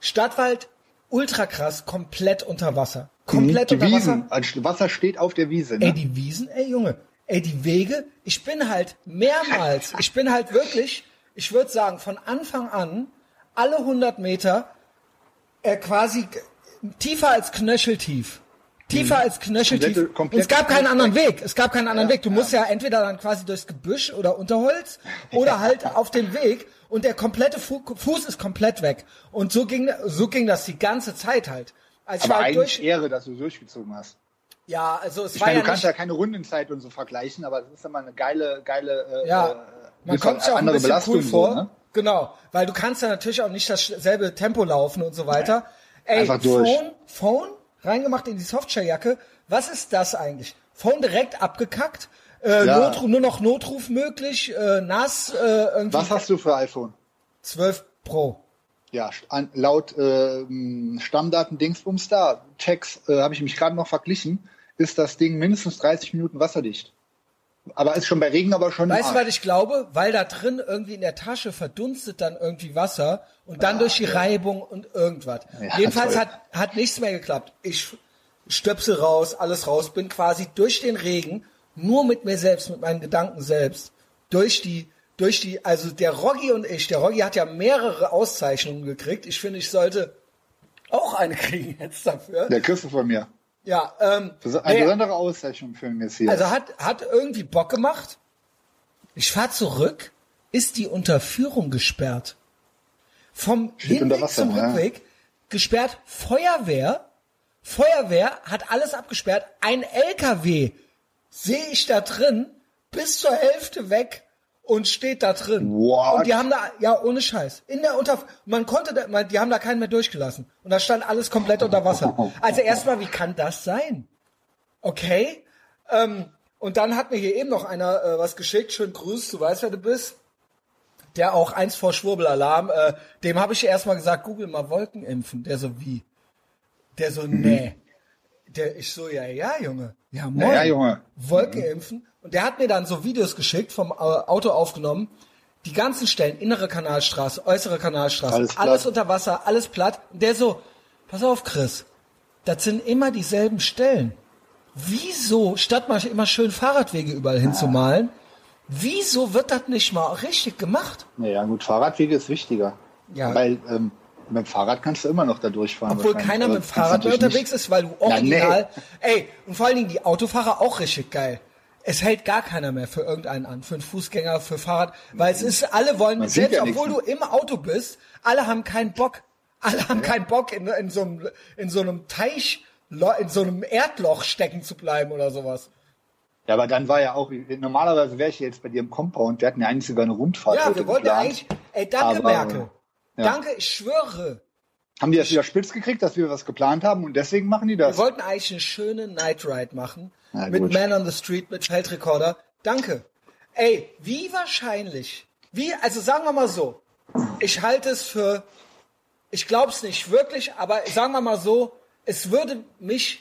Stadtwald ultra krass, komplett unter Wasser, komplett die unter Wiesen. Wasser. Wasser steht auf der Wiese. Ey, Ne? die Wiesen, ey Junge, ey, die Wege, ich bin halt mehrmals, ich bin halt wirklich, ich würde sagen, von Anfang an, alle 100 Meter, äh, quasi tiefer als knöcheltief. Tiefer als knöcheltief. Komplette- es gab keinen anderen Weg. Es gab keinen anderen Weg. Du musst ja entweder dann quasi durchs Gebüsch oder Unterholz oder halt auf dem Weg und der komplette Fu Fuß ist komplett weg. Und so ging, so ging das die ganze Zeit halt. Also Aber war halt eigentlich durch, Ehre, dass du durchgezogen hast. ja, also es Ich war meine, ja du kannst ja keine Rundenzeit und so vergleichen, aber das ist immer eine geile, geile, äh, Ja, äh, man ist kommt sich auch ein andere bisschen Belastung cool vor. So, ne? Genau, weil du kannst ja natürlich auch nicht dasselbe Tempo laufen und so weiter. Ey, Einfach durch. Phone, Phone reingemacht in die Softshell-Jacke. Was ist das eigentlich? Phone direkt abgekackt. Äh, Ja. Notruf, nur noch Notruf möglich, äh, nass, äh, irgendwie Was hast du für iPhone? 12 Pro. Ja, an, laut ähm, Stammdaten Dingsbums da, Checks, äh, habe ich mich gerade noch verglichen, ist das Ding mindestens 30 Minuten wasserdicht. Aber ist schon bei Regen aber schon. Weißt du, was ich glaube? Weil da drin irgendwie in der Tasche verdunstet dann irgendwie Wasser und dann durch die Reibung und irgendwas. Ja, Jedenfalls toll. hat, hat nichts mehr geklappt. Ich Stöpsel raus, alles raus, bin quasi durch den Regen, nur mit mir selbst, mit meinen Gedanken selbst, durch die, durch die, also der Roggi und ich, der Roggi hat ja mehrere Auszeichnungen gekriegt. Ich finde, ich sollte auch eine kriegen jetzt dafür. Der du von mir. Ja, ähm, Eine besondere Auszeichnung für den Messias. also hat, hat irgendwie Bock gemacht. Ich fahr zurück, ist die Unterführung gesperrt. Vom Steht Hinweg Wasser, zum ja. Rückweg gesperrt. Feuerwehr, Feuerwehr hat alles abgesperrt. Ein LKW sehe ich da drin, bis zur Hälfte weg und steht da drin. What? Und die haben da, ja, ohne Scheiß. In der Unter, man konnte da, man, die haben da keinen mehr durchgelassen. Und da stand alles komplett unter Wasser. Also erstmal, wie kann das sein? Okay. Ähm, und dann hat mir hier eben noch einer äh, was geschickt. Schön grüß, du weißt, wer du bist. Der auch eins vor Schwurbelalarm. Äh, dem habe ich erstmal gesagt, google mal Wolken impfen. Der so, wie? Der so, nee. Der, ich so, ja, ja, Junge. Ja, moin. ja, Junge. Wolken impfen. Und der hat mir dann so Videos geschickt, vom äh, Auto aufgenommen. Die ganzen Stellen, innere Kanalstraße, äußere Kanalstraße, Alles alles, unter Wasser, alles platt. Und der so, pass auf, Chris, das sind immer dieselben Stellen. Wieso, statt mal immer schön Fahrradwege überall hinzumalen, wieso wird das nicht mal richtig gemacht? Naja, gut, Fahrradwege ist wichtiger. Ja. Weil ähm, mit dem Fahrrad kannst du immer noch da durchfahren. Obwohl keiner Aber mit dem Fahrrad mehr unterwegs nicht. ist, weil du Ja, original, ey, und vor allen Dingen die Autofahrer auch richtig geil. Es hält gar keiner mehr für irgendeinen an, für einen Fußgänger, für Fahrrad, weil es ist, alle wollen, Man selbst ja obwohl du im Auto bist, alle haben keinen Bock. Alle haben keinen Bock, in, in, so einem, in so einem Teich, in so einem Erdloch stecken zu bleiben oder sowas. Ja, aber dann war ja auch, normalerweise wäre ich jetzt bei dir im Compound, wir hatten ja eigentlich sogar eine Rundfahrt. Ja, wir wollten ja eigentlich, ey, danke Aber, Merkel. Ja. Danke, ich schwöre. Haben die das wieder spitz gekriegt, dass wir was geplant haben und deswegen machen die das? Wir wollten eigentlich eine schöne Night Ride machen. Na mit gut. Man on the Street, mit Feldrekorder. Danke. Ey, wie wahrscheinlich? Wie, also sagen wir mal so. Ich halte es für, ich glaube es nicht wirklich, aber sagen wir mal so, es würde mich,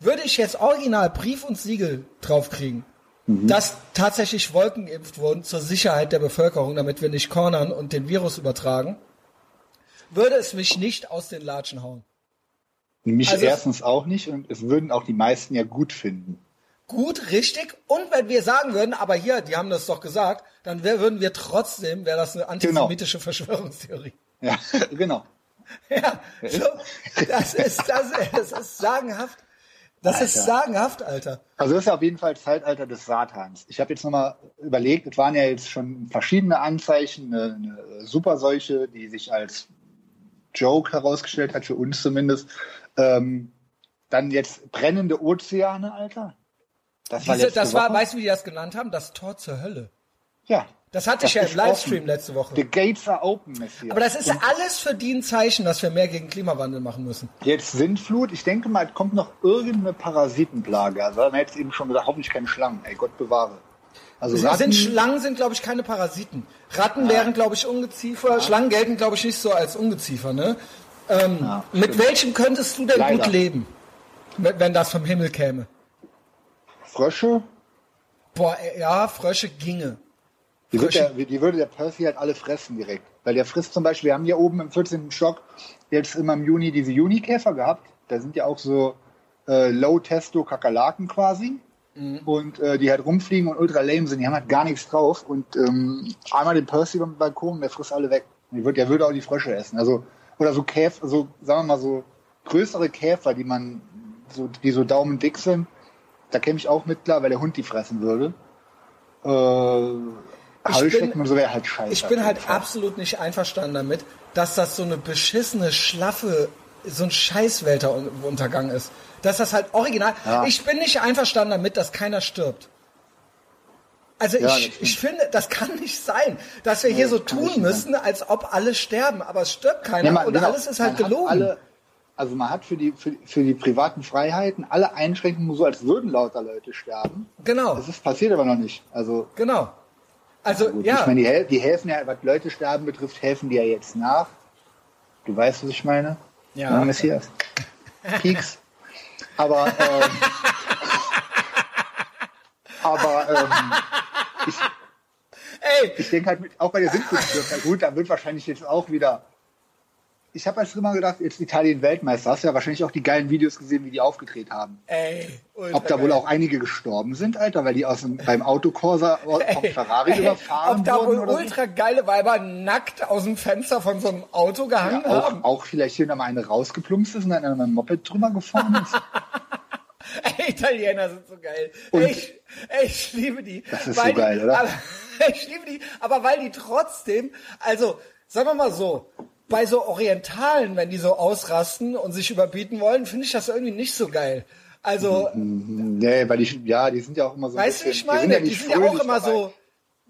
würde ich jetzt original Brief und Siegel draufkriegen, Mhm. dass tatsächlich Wolken geimpft wurden zur Sicherheit der Bevölkerung, damit wir nicht cornern und den Virus übertragen, würde es mich nicht aus den Latschen hauen. Mich Also- erstens auch nicht und es würden auch die meisten ja gut finden. gut, richtig. Und wenn wir sagen würden, aber hier, die haben das doch gesagt, dann wär, würden wir trotzdem, wäre das eine antisemitische Verschwörungstheorie. Ja, genau. Ja, so, das ist, das, das ist sagenhaft. Das ist Alter. sagenhaft, Alter. Also das ist auf jeden Fall Zeitalter des Satans. Ich habe jetzt nochmal überlegt, es waren ja jetzt schon verschiedene Anzeichen, eine, eine Superseuche, die sich als Joke herausgestellt hat, für uns zumindest. Ähm, dann jetzt brennende Ozeane, Alter. Das war Diese, das war, weißt du, wie die das genannt haben? Das Tor zur Hölle. ja. Das hatte ich ja im. Livestream letzte Woche. The gates are open, Messias. Aber das ist alles für die ein Zeichen, dass wir mehr gegen Klimawandel machen müssen. Jetzt Sintflut, ich denke mal, es kommt noch irgendeine Parasitenplage. Also haben jetzt eben schon gesagt, hoffentlich keine Schlangen. Ey, Gott bewahre. Also Sind Ratten, Schlangen sind, glaube ich, keine Parasiten. Ratten wären, glaube ich, Ungeziefer. Schlangen gelten, glaube ich, nicht so als Ungeziefer. Ne? Ähm, Ja, mit welchem könntest du denn Leider. gut leben, wenn das vom Himmel käme? Frösche, Boah, ja, Frösche ginge. die, Frösche. der, die würde der Percy halt alle fressen direkt. Weil der frisst zum Beispiel, wir haben hier oben im 14. Stock jetzt immer im Juni diese Junikäfer gehabt. Da sind ja auch so äh, Low-Testo-Kakerlaken quasi. Mhm. Und äh, die halt rumfliegen und ultra lame sind. Die haben halt gar nichts drauf. Und ähm, einmal den Percy beim Balkon, der frisst alle weg. Der würde auch die Frösche essen. Also, oder so Käfer, so, sagen wir mal so größere Käfer, die man, so, die so daumendick sind. Da käme ich auch mit klar, weil der Hund die fressen würde. Äh, Heuschrecken und so wäre halt scheiße. Ich bin halt absolut nicht einverstanden damit, dass das so eine beschissene, schlaffe, so ein Scheißwelteruntergang ist. Dass das halt original. Ja. Ich bin nicht einverstanden damit, dass keiner stirbt. Also Ja, ich, ich finde, das kann nicht sein, dass wir hier so tun müssen, als ob alle sterben, aber es stirbt keiner Ja, man- und genau. alles ist halt gelogen. Alle, also man hat für die, für, für die privaten Freiheiten alle Einschränkungen so, als würden lauter Leute sterben. genau, Das ist passiert aber noch nicht. Also genau. Also gut, ja, ich meine, die, die helfen ja, was Leute sterben betrifft, helfen die ja jetzt nach. Du weißt, was ich meine? Ja. Ja, Messias. Peaks. Aber, ähm, aber ähm, ich, ey, ich denke halt, auch bei der Sintkultur, na gut, da wird wahrscheinlich jetzt auch wieder. Ich habe erst immer gedacht, jetzt Italien Weltmeister, hast du ja wahrscheinlich auch die geilen Videos gesehen, wie die aufgedreht haben. ey, ultra Ob da wohl auch einige gestorben sind, Alter, weil die aus dem, beim Autokorsa vom Ferrari ey, überfahren Ob da wohl wurden oder so. ultra geile Weiber nackt aus dem Fenster von so einem Auto gehangen Ja, haben? auch, auch vielleicht hier noch mal eine rausgeplumpst ist und dann an einem Moped drüber gefahren ist. Ey, Italiener sind so geil. Ich, ich liebe die. Das ist so geil, die, oder? Aber, ich liebe die, aber weil die trotzdem, also, sagen wir mal so, bei so Orientalen, wenn die so ausrasten und sich überbieten wollen, finde ich das irgendwie nicht so geil. Also, nee, weil die, ja, die sind ja auch immer so weißt du, wie ich meine? die Die sind sind ja, ja, nicht auch fröhlich immer dabei. so,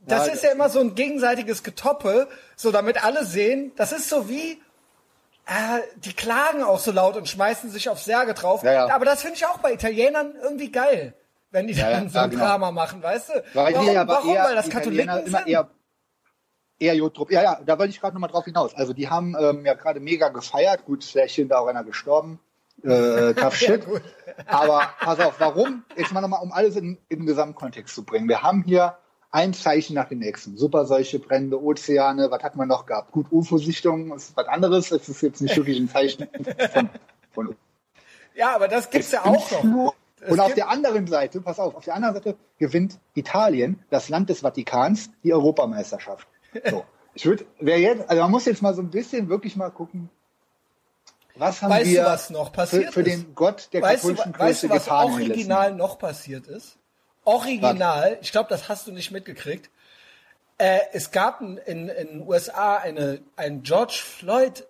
das Ja, ist ja immer so ein gegenseitiges Getoppe, so damit alle sehen, das ist so wie, äh, die klagen auch so laut und schmeißen sich aufs Särge drauf. Ja, ja. Aber das finde ich auch bei Italienern irgendwie geil, wenn die Ja, ja, dann so ja, ein genau. Drama machen, weißt du? Weil warum, die warum? Weil das Katholiken immer sind? eher, eher Jodrup. Ja, ja, da wollte ich gerade nochmal drauf hinaus. Also die haben ähm, ja gerade mega gefeiert. Gut, vielleicht und da auch einer gestorben. Äh, tough shit. Aber pass auf, warum? Jetzt mal nochmal, um alles in, in den Gesamtkontext zu bringen. Wir haben hier ein Zeichen nach dem nächsten. Superseuche, brennende Ozeane, was hat man noch gehabt? Gut, UFO-Sichtung ist was anderes. Das ist jetzt nicht wirklich ein Zeichen von, von Ja, aber das gibt's ja auch noch. und auf gibt- der anderen Seite, pass auf, auf der anderen Seite gewinnt Italien, das Land des Vatikans, die Europameisterschaft. So. Ich würde, wer jetzt, also man muss jetzt mal so ein bisschen wirklich mal gucken, was haben Weißt du, wir was noch passiert für, für ist? den Gott der Weißt du, katholischen weißt Kirche du, was original noch passiert ist? Original, ich glaube, das hast du nicht mitgekriegt. Äh, es gab in, in, in den USA eine, ein George Floyd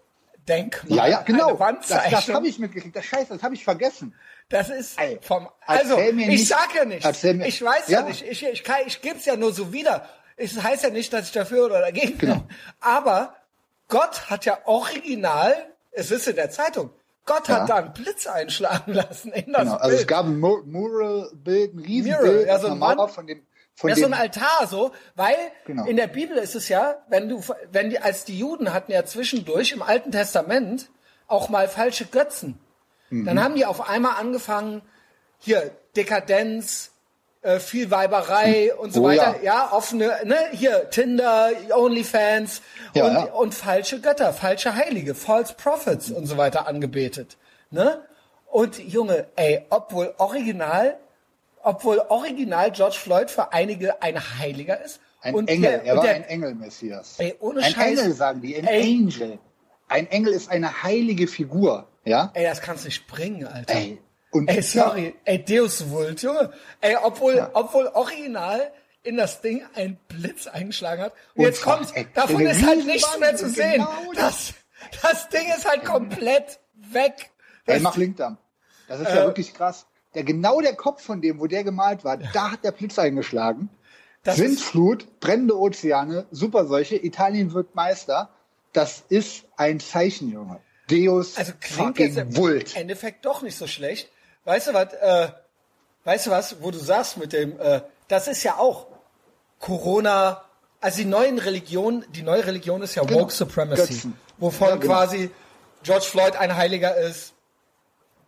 Denkmal. Ja, ja, genau. Das, das habe ich mitgekriegt. Das Scheiße, das habe ich vergessen. Das ist vom. Also, ich nicht- sag ja mir- ich weiß ja, Ja. nicht. Ich, ich, kann- ich gebe es ja nur so wieder. Es heißt ja nicht, dass ich dafür oder dagegen Genau. bin. Aber Gott hat ja original, es ist in der Zeitung, Gott Ja. hat da einen Blitz einschlagen lassen in das Genau. Also Bild. es gab ein Mu- Mural-Bild, ein Mural, Riesenbild ja, so ein Mann- von dem, von ja, dem so ein Altar so, weil Genau. in der Bibel ist es ja, wenn du, wenn die, als die Juden hatten ja zwischendurch im Alten Testament auch mal falsche Götzen. Mhm. Dann haben die auf einmal angefangen, hier Dekadenz, äh, viel Weiberei und so Oh, weiter, ja. ja. offene, ne, hier Tinder, OnlyFans Ja, und, ja. und falsche Götter, falsche Heilige, False Prophets und so weiter angebetet, ne? Und Junge, ey, obwohl original obwohl original George Floyd für einige ein Heiliger ist. Ein und Engel, der, er war der, ein Engel, Messias. Ey, ohne ein Scheiß. Engel, sagen die, ein Ey. Angel. Ein Engel ist eine heilige Figur, ja? Ey, das kannst du nicht bringen, Alter. Ey, und Ey, sorry. Ey, Deus Vult, Junge. Ey, obwohl, Ja. obwohl original in das Ding ein Blitz eingeschlagen hat. Und Und jetzt ey, Davon ist halt nichts mehr zu sehen. genau Das, das Ding ist halt komplett weg. Ey, mach Linkdamm. Das ist Äh, ja wirklich krass. Der, genau der Kopf von dem, wo der gemalt war, da hat der Blitz eingeschlagen. Windflut, brennende Ozeane, Superseuche, Italien wird Meister. Das ist ein Zeichen, Junge. Deus also klingt jetzt im Vult. Endeffekt doch nicht so schlecht. Weißt du was, äh, weißt du was, wo du sagst mit dem, äh, das ist ja auch Corona, also die neuen Religionen, die neue Religion ist ja Genau. Woke Supremacy, Götzen. wovon Ja, genau. quasi George Floyd ein Heiliger ist,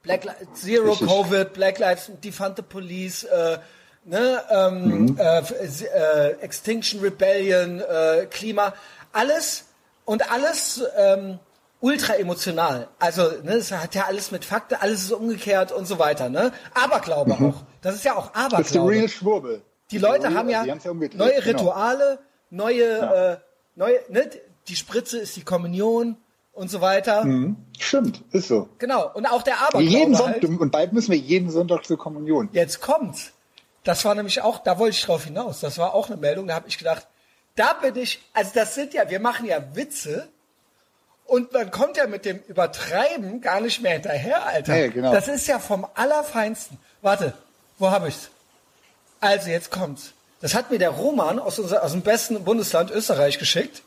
Black Li Zero Richtig. Covid, Black Lives Defund the Police, äh, ne, ähm, Mhm. äh, äh, Extinction Rebellion, äh, Klima, alles und alles ähm, ultra emotional. Also ne, es hat ja alles mit Fakten, alles ist umgekehrt und so weiter. Ne? Aberglaube auch. Das ist ja auch Mhm. Das ist Aberglaube. Real Schwurbel. Die Leute Real- haben ja umgedreht, neue genau. Rituale, neue, Ja. äh, neue, ne, die Spritze ist die Kommunion und so weiter. Mhm. Stimmt, ist so. Genau. Und auch der Aberglaube Jeden halt. Sonntag, und bald müssen wir jeden Sonntag zur Kommunion. Jetzt kommt's. Das war nämlich auch, da wollte ich drauf hinaus. Das war auch eine Meldung, da habe ich gedacht, da bin ich, also das sind ja, wir machen ja Witze und man kommt ja mit dem Übertreiben gar nicht mehr hinterher, Alter. Nee, genau. Das ist ja vom Allerfeinsten. Warte, wo habe ich's? Also, jetzt kommt's. Das hat mir der Roman aus, unser, aus dem besten Bundesland Österreich geschickt.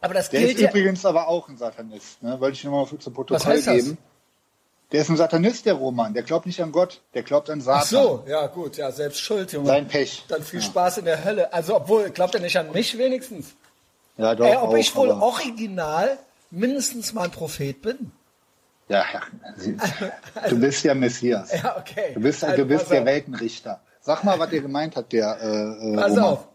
Aber das Der gilt ist ja. übrigens aber auch ein Satanist, ne? wollte ich nochmal zum Protokoll Was heißt das? geben. Der ist ein Satanist, der Roman. Der glaubt nicht an Gott, der glaubt an Satan. Ach so, ja gut, ja, selbst schuld, Junge. Sein Pech. Dann viel Ja. Spaß in der Hölle. Also, obwohl, glaubt er nicht an mich wenigstens? Ja, doch, Ey, ob auch, ich wohl original mindestens mal ein Prophet bin? Ja, ja. Du bist ja Messias. Ja, okay. Du bist, Also, du bist der auf. Weltenrichter. Sag mal, was der gemeint hat, der äh, äh, Pass Roman. auf.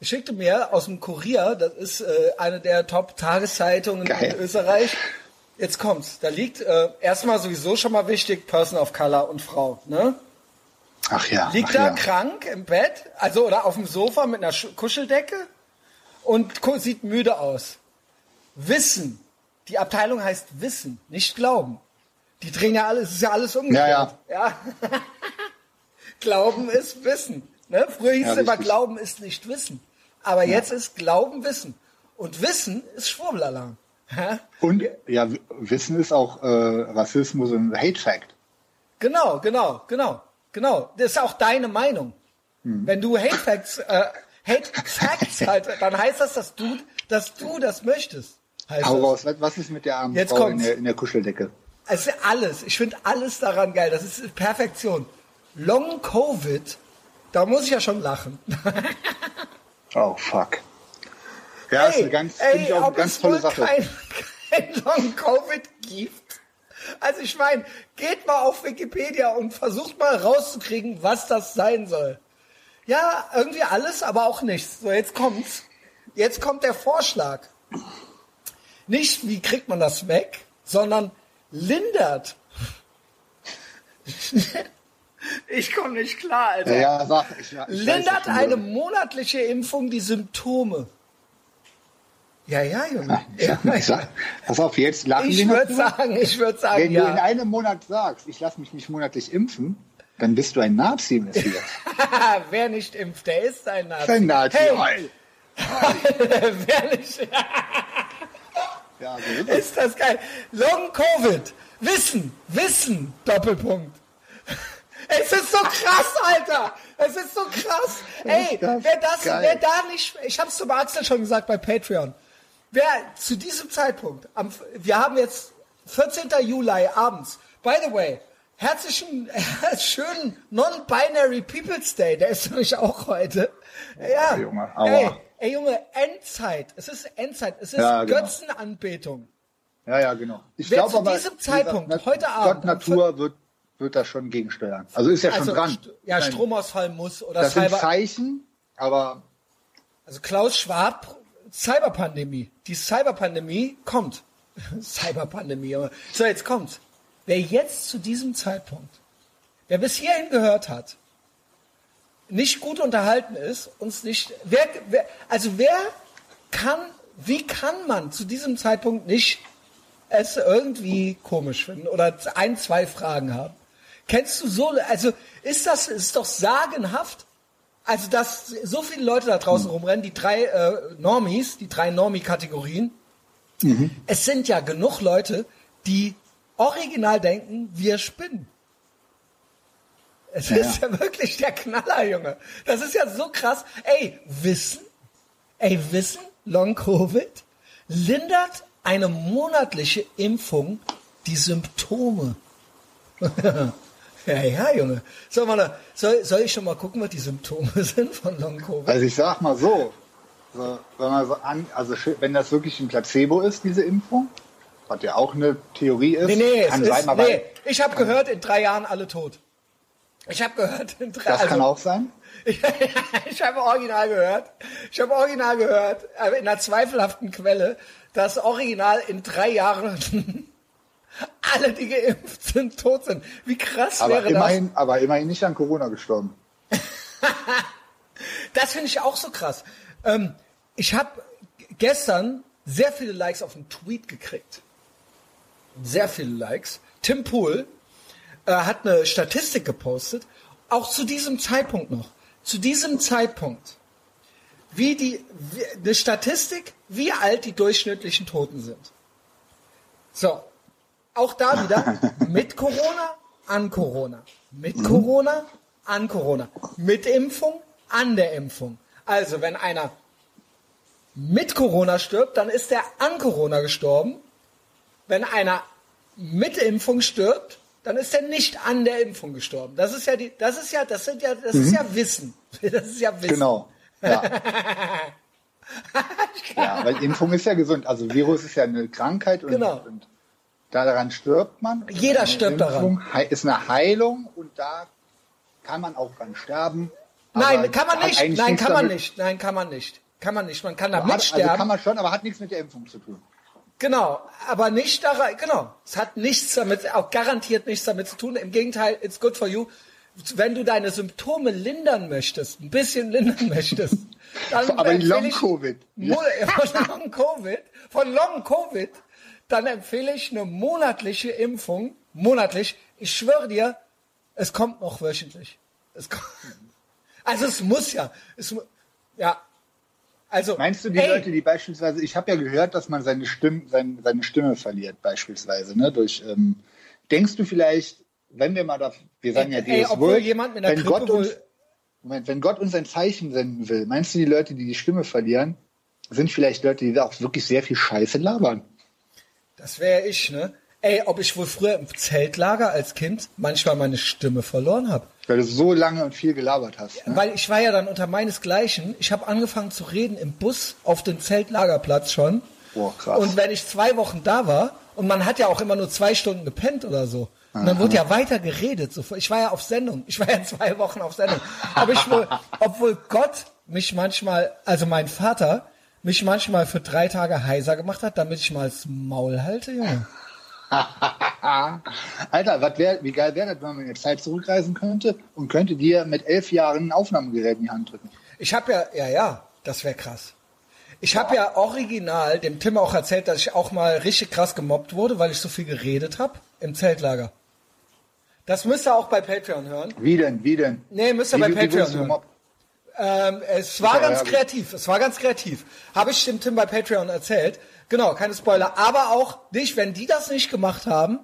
Ich schickte mir aus dem Kurier, das ist äh, eine der Top-Tageszeitungen in Österreich. Jetzt kommt's. Da liegt äh, erstmal sowieso schon mal wichtig Person of Color und Frau. Ne? Ach ja. Liegt ach da ja. krank im Bett, also oder auf dem Sofa mit einer Sch- Kuscheldecke und sieht müde aus. Wissen. Die Abteilung heißt Wissen, nicht Glauben. Die drehen ja alles, es ist ja alles umgekehrt. Ja. Glauben ist Wissen. Ne? Früher hieß Ja, es immer. Glauben ist nicht Wissen. Aber jetzt ist Glauben Wissen. Und Wissen ist Schwurbelalarm. Und ja, Wissen ist auch äh, Rassismus und Hate Fact. Genau, genau, genau, genau. Das ist auch deine Meinung. Hm. Wenn du Hate Facts, äh, Hate Facts halt, dann heißt das, dass du, dass du das möchtest. Heißt Hau raus, was- ist mit der armen Jetzt Frau in der, in der Kuscheldecke? Es ist alles. Ich finde alles daran geil. Das ist Perfektion. Long Covid, da muss ich ja schon lachen. Oh, fuck. Ja, ist eine ganz, finde ich auch eine ganz es tolle Sache. Kein, kein Long Covid gibt. Also ich meine, geht mal auf Wikipedia und versucht mal rauszukriegen, was das sein soll. Ja, irgendwie alles, aber auch nichts. So, jetzt kommt's. Jetzt kommt der Vorschlag. Nicht, wie kriegt man das weg, sondern lindert. ich komme nicht klar, Alter. Ja, ja, sag, ich, ja, ich weiß, Lindert was du eine monatliche Impfung die Symptome? Ja, ja, Junge. Ja, Ich sag, pass auf, jetzt lachen ich würde sagen, ich würde sagen, Wenn du in ja. einem Monat sagst, ich lasse mich nicht monatlich impfen, dann bist du ein Nazi, Messias. Wer nicht impft, der ist ein Nazi. Ein Nazi. Hey, Heul. wer nicht, Ja, so ist das geil. Long Covid. Wissen, Wissen, Doppelpunkt. Es ist so krass, Alter. Es ist so krass. Ey, das wer das, geil. wer da nicht, ich hab's zum Axel schon gesagt bei Patreon. Wer zu diesem Zeitpunkt, am, wir haben jetzt 14. Juli abends. By the way, herzlichen, schönen Non-Binary People's Day. Der ist nämlich auch heute. Ja, Junge, ey, ey Junge, Endzeit. Es ist Endzeit. Es ist Ja, genau. Götzenanbetung. Ja, ja, genau. Ich Wer glaube zu aber, diesem Zeitpunkt, gesagt, heute Abend, Natur wird, wird da schon gegensteuern. Also ist ja schon Also, dran. Ja, Nein, Stromausfall muss oder Das sind Cyber. Zeichen, aber Also Klaus Schwab, Cyberpandemie. Die Cyberpandemie kommt. Cyberpandemie. aber- So, jetzt kommt's. Wer jetzt zu diesem Zeitpunkt, wer bis hierhin gehört hat, nicht gut unterhalten ist, uns nicht, wer, wer, also wer kann, wie kann man zu diesem Zeitpunkt nicht es irgendwie komisch finden oder ein, zwei Fragen haben? Kennst du so, also ist das, ist doch sagenhaft, also dass so viele Leute da draußen rumrennen, die drei äh, Normies, die drei Normie-Kategorien, es sind ja genug Leute, die original denken, wir spinnen. Es Ja, ist ja wirklich der Knaller, Junge. Das ist ja so krass. Ey, Wissen, ey, Wissen, Long Covid, lindert eine monatliche Impfung die Symptome. ja, ja, Junge. Soll, man soll, soll ich schon mal gucken, was die Symptome sind von Long Covid? Also ich sag mal so, so wenn man so an, also wenn das wirklich ein Placebo ist, diese Impfung, was ja auch eine Theorie ist, Nee, nee, kann sein, ist, aber nee. Ich habe gehört, in drei Jahren alle tot. Ich habe gehört, in drei das also, kann auch sein. Ich, ich habe original gehört, ich habe original gehört, äh, in einer zweifelhaften Quelle, dass original in drei Jahren alle, die geimpft sind, tot sind. Wie krass Aber wäre immerhin, aber immerhin nicht an Corona gestorben. das? Das finde ich auch so krass. Ähm, ich habe gestern sehr viele Likes auf einen Tweet gekriegt. Sehr viele Likes. Tim Pool äh, hat eine Statistik gepostet, auch zu diesem Zeitpunkt noch. Zu diesem Zeitpunkt. Wie die, wie, eine Statistik, wie alt die durchschnittlichen Toten sind. So. Auch da wieder mit Corona, an Corona. Mit Corona, an Corona. Mit Impfung, an der Impfung. Also, wenn einer mit Corona stirbt, dann ist er an Corona gestorben. Wenn einer mit Impfung stirbt, dann ist er nicht an der Impfung gestorben. Das ist ja die, das ist ja, das sind ja, das ist ja Wissen. Das ist ja Wissen. Genau. Ja. ja, weil Impfung ist ja gesund. Also Virus ist ja eine Krankheit und, Genau. und daran stirbt man. Jeder stirbt daran. Impfung hei- Ist eine Heilung und da kann man auch dran sterben. Nein, kann man nicht. Nein, kann man damit- nicht. Nein, kann man nicht. Kann man nicht. Man kann da Hat, also mitsterben. kann man schon, aber hat nichts mit der Impfung zu tun. Genau, aber nicht daran, genau. Es hat nichts damit, auch garantiert nichts damit zu tun. Im Gegenteil, it's good for you. Wenn du deine Symptome lindern möchtest, ein bisschen lindern möchtest, dann Aber empfehle Long ich- Covid. Mo- Von Long Covid, von Long Covid, dann empfehle ich eine monatliche Impfung. Monatlich. Ich schwöre dir, es kommt noch wöchentlich. Es kommt, also es muss ja. Es, ja. Also, Meinst du die ey, Leute, die beispielsweise, ich habe ja gehört, dass man seine Stimme, sein, seine Stimme verliert, beispielsweise, ne? Durch, ähm, denkst du vielleicht, wenn wir mal da, wir sagen ja Ey, dieses obwohl Wort, jemand mit einer wenn Gott uns, Moment, wenn Gott uns ein Zeichen senden will, meinst du die Leute, die die Stimme verlieren, sind vielleicht Leute, die da auch wirklich sehr viel Scheiße labern? Das wäre ich, ne? Ey, ob ich wohl früher im Zeltlager als Kind manchmal meine Stimme verloren habe. Weil du so lange und viel gelabert hast. Ne? Weil ich war ja dann unter meinesgleichen. Ich habe angefangen zu reden im Bus auf dem Zeltlagerplatz schon. Boah, krass. Und wenn ich zwei Wochen da war, und man hat ja auch immer nur zwei Stunden gepennt oder so. Und dann wurde ja weiter geredet. Ich war ja auf Sendung. Ich war ja zwei Wochen auf Sendung. Ob ich wohl, obwohl Gott mich manchmal, also mein Vater, mich manchmal für drei Tage heiser gemacht hat, damit ich mal das Maul halte, Junge. Alter, was wär, wie geil wäre das, wenn man in der Zeit zurückreisen könnte und könnte dir mit elf Jahren ein Aufnahmegerät in die Hand drücken? Ich habe ja, ja, ja, das wäre krass. Ich habe ja original dem Tim auch erzählt, dass ich auch mal richtig krass gemobbt wurde, weil ich so viel geredet habe im Zeltlager. Das müsst ihr auch bei Patreon hören. Wie denn, wie denn? Nee, müsst ihr Wie- bei wie Patreon du hören. Ähm, es war ganz kreativ. Es war ganz kreativ. Habe ich dem Tim bei Patreon erzählt. Genau, keine Spoiler. Aber auch nicht, wenn die das nicht gemacht haben,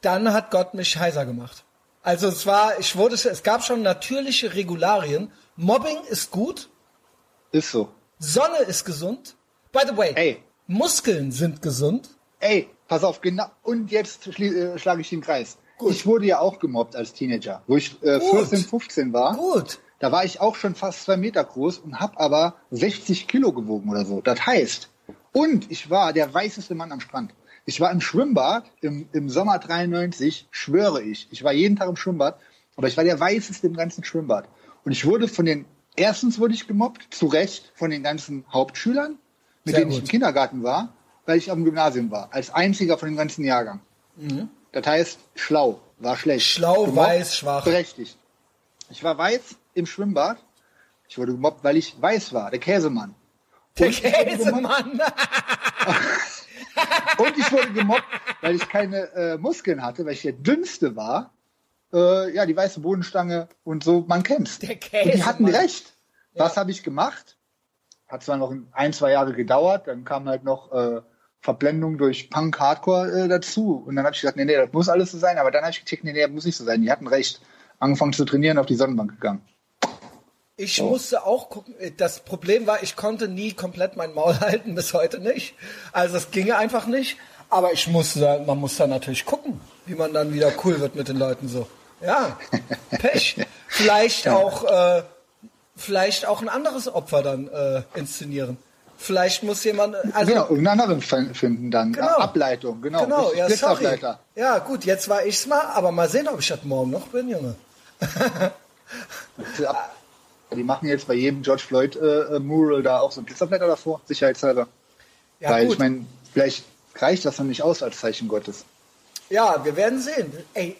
dann hat Gott mich heiser gemacht. Also es war, ich wurde, es gab schon natürliche Regularien. Mobbing ist gut, Ist so. Sonne ist gesund. By the way, Ey. Muskeln sind gesund. Ey, pass auf, genau. Und jetzt äh, schlage ich den Kreis. Gut. Ich wurde ja auch gemobbt als Teenager, wo ich äh, Gut. 14, 15 war. Gut. Da war ich auch schon fast zwei Meter groß und habe aber 60 Kilo gewogen oder so. Das heißt, und ich war der weißeste Mann am Strand. Ich war im Schwimmbad im, im Sommer 93, schwöre ich. Ich war jeden Tag im Schwimmbad, aber ich war der weißeste im ganzen Schwimmbad. Und ich wurde von den, erstens wurde ich gemobbt, zu Recht, von den ganzen Hauptschülern, mit Sehr denen ich gut. im Kindergarten war, weil ich am Gymnasium war, als einziger von dem ganzen Jahrgang. Das heißt, schlau, war schlecht. Mhm. Schlau, Gemobbt, weiß, schwach. Berechtigt. Ich war weiß im Schwimmbad. Ich wurde gemobbt, weil ich weiß war, der Käsemann. Der Und ich wurde gemobbt- Käsemann. Und ich wurde gemobbt, weil ich keine äh, Muskeln hatte, weil ich der dünnste war. Äh, ja, die weiße Bodenstange und so, man kennt's. Der Und die hatten Käsemann. recht. Was habe ich gemacht? Hat zwar noch ein, zwei Jahre gedauert, dann kam halt noch äh, Verblendung durch Punk Hardcore äh, dazu. Und dann habe ich gesagt, nee, nee, das muss alles so sein. Aber dann habe ich gecheckt, nee, nee, das muss nicht so sein. Die hatten recht. Angefangen zu trainieren, auf die Sonnenbank gegangen. Ich musste auch gucken. Das Problem war, ich konnte nie komplett mein Maul halten, bis heute nicht. Also es ginge einfach nicht. Aber ich musste, da- man muss da natürlich gucken, wie man dann wieder cool wird mit den Leuten so. Ja, Pech. Vielleicht auch, äh, vielleicht auch ein anderes Opfer dann äh, inszenieren. Vielleicht muss jemand, also genau, irgendeinen anderen fin- finden dann. Genau. Ableitung, genau. genau, ja, sorry. Ja, gut, jetzt war ich's mal, aber mal sehen, ob ich das morgen noch bin, Junge. Die machen jetzt bei jedem George Floyd äh, äh, Mural da auch so ein Blitzableiter davor, sicherheitshalber. Ja, Weil gut. ich meine, vielleicht reicht das noch nicht aus als Zeichen Gottes. Ja, wir werden sehen. Ey,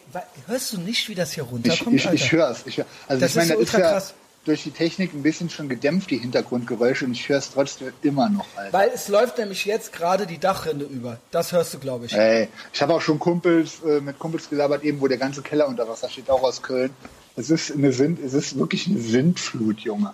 hörst du nicht, wie das hier Ich, runterkommt, ich, ich Alter? höre es. Ich hör, also Das ich meine, ist das ist ja krass. durch die Technik ein bisschen schon gedämpft, die Hintergrundgeräusche, und ich höre es trotzdem immer noch, Alter. Weil es läuft nämlich jetzt gerade die Dachrinne über. Das hörst du, glaube ich. Ey, ich habe auch schon Kumpels äh, mit Kumpels gelabert, eben wo der ganze Keller unter Wasser steht, auch aus Köln. Es ist eine Wind, es ist wirklich eine Sintflut, Junge.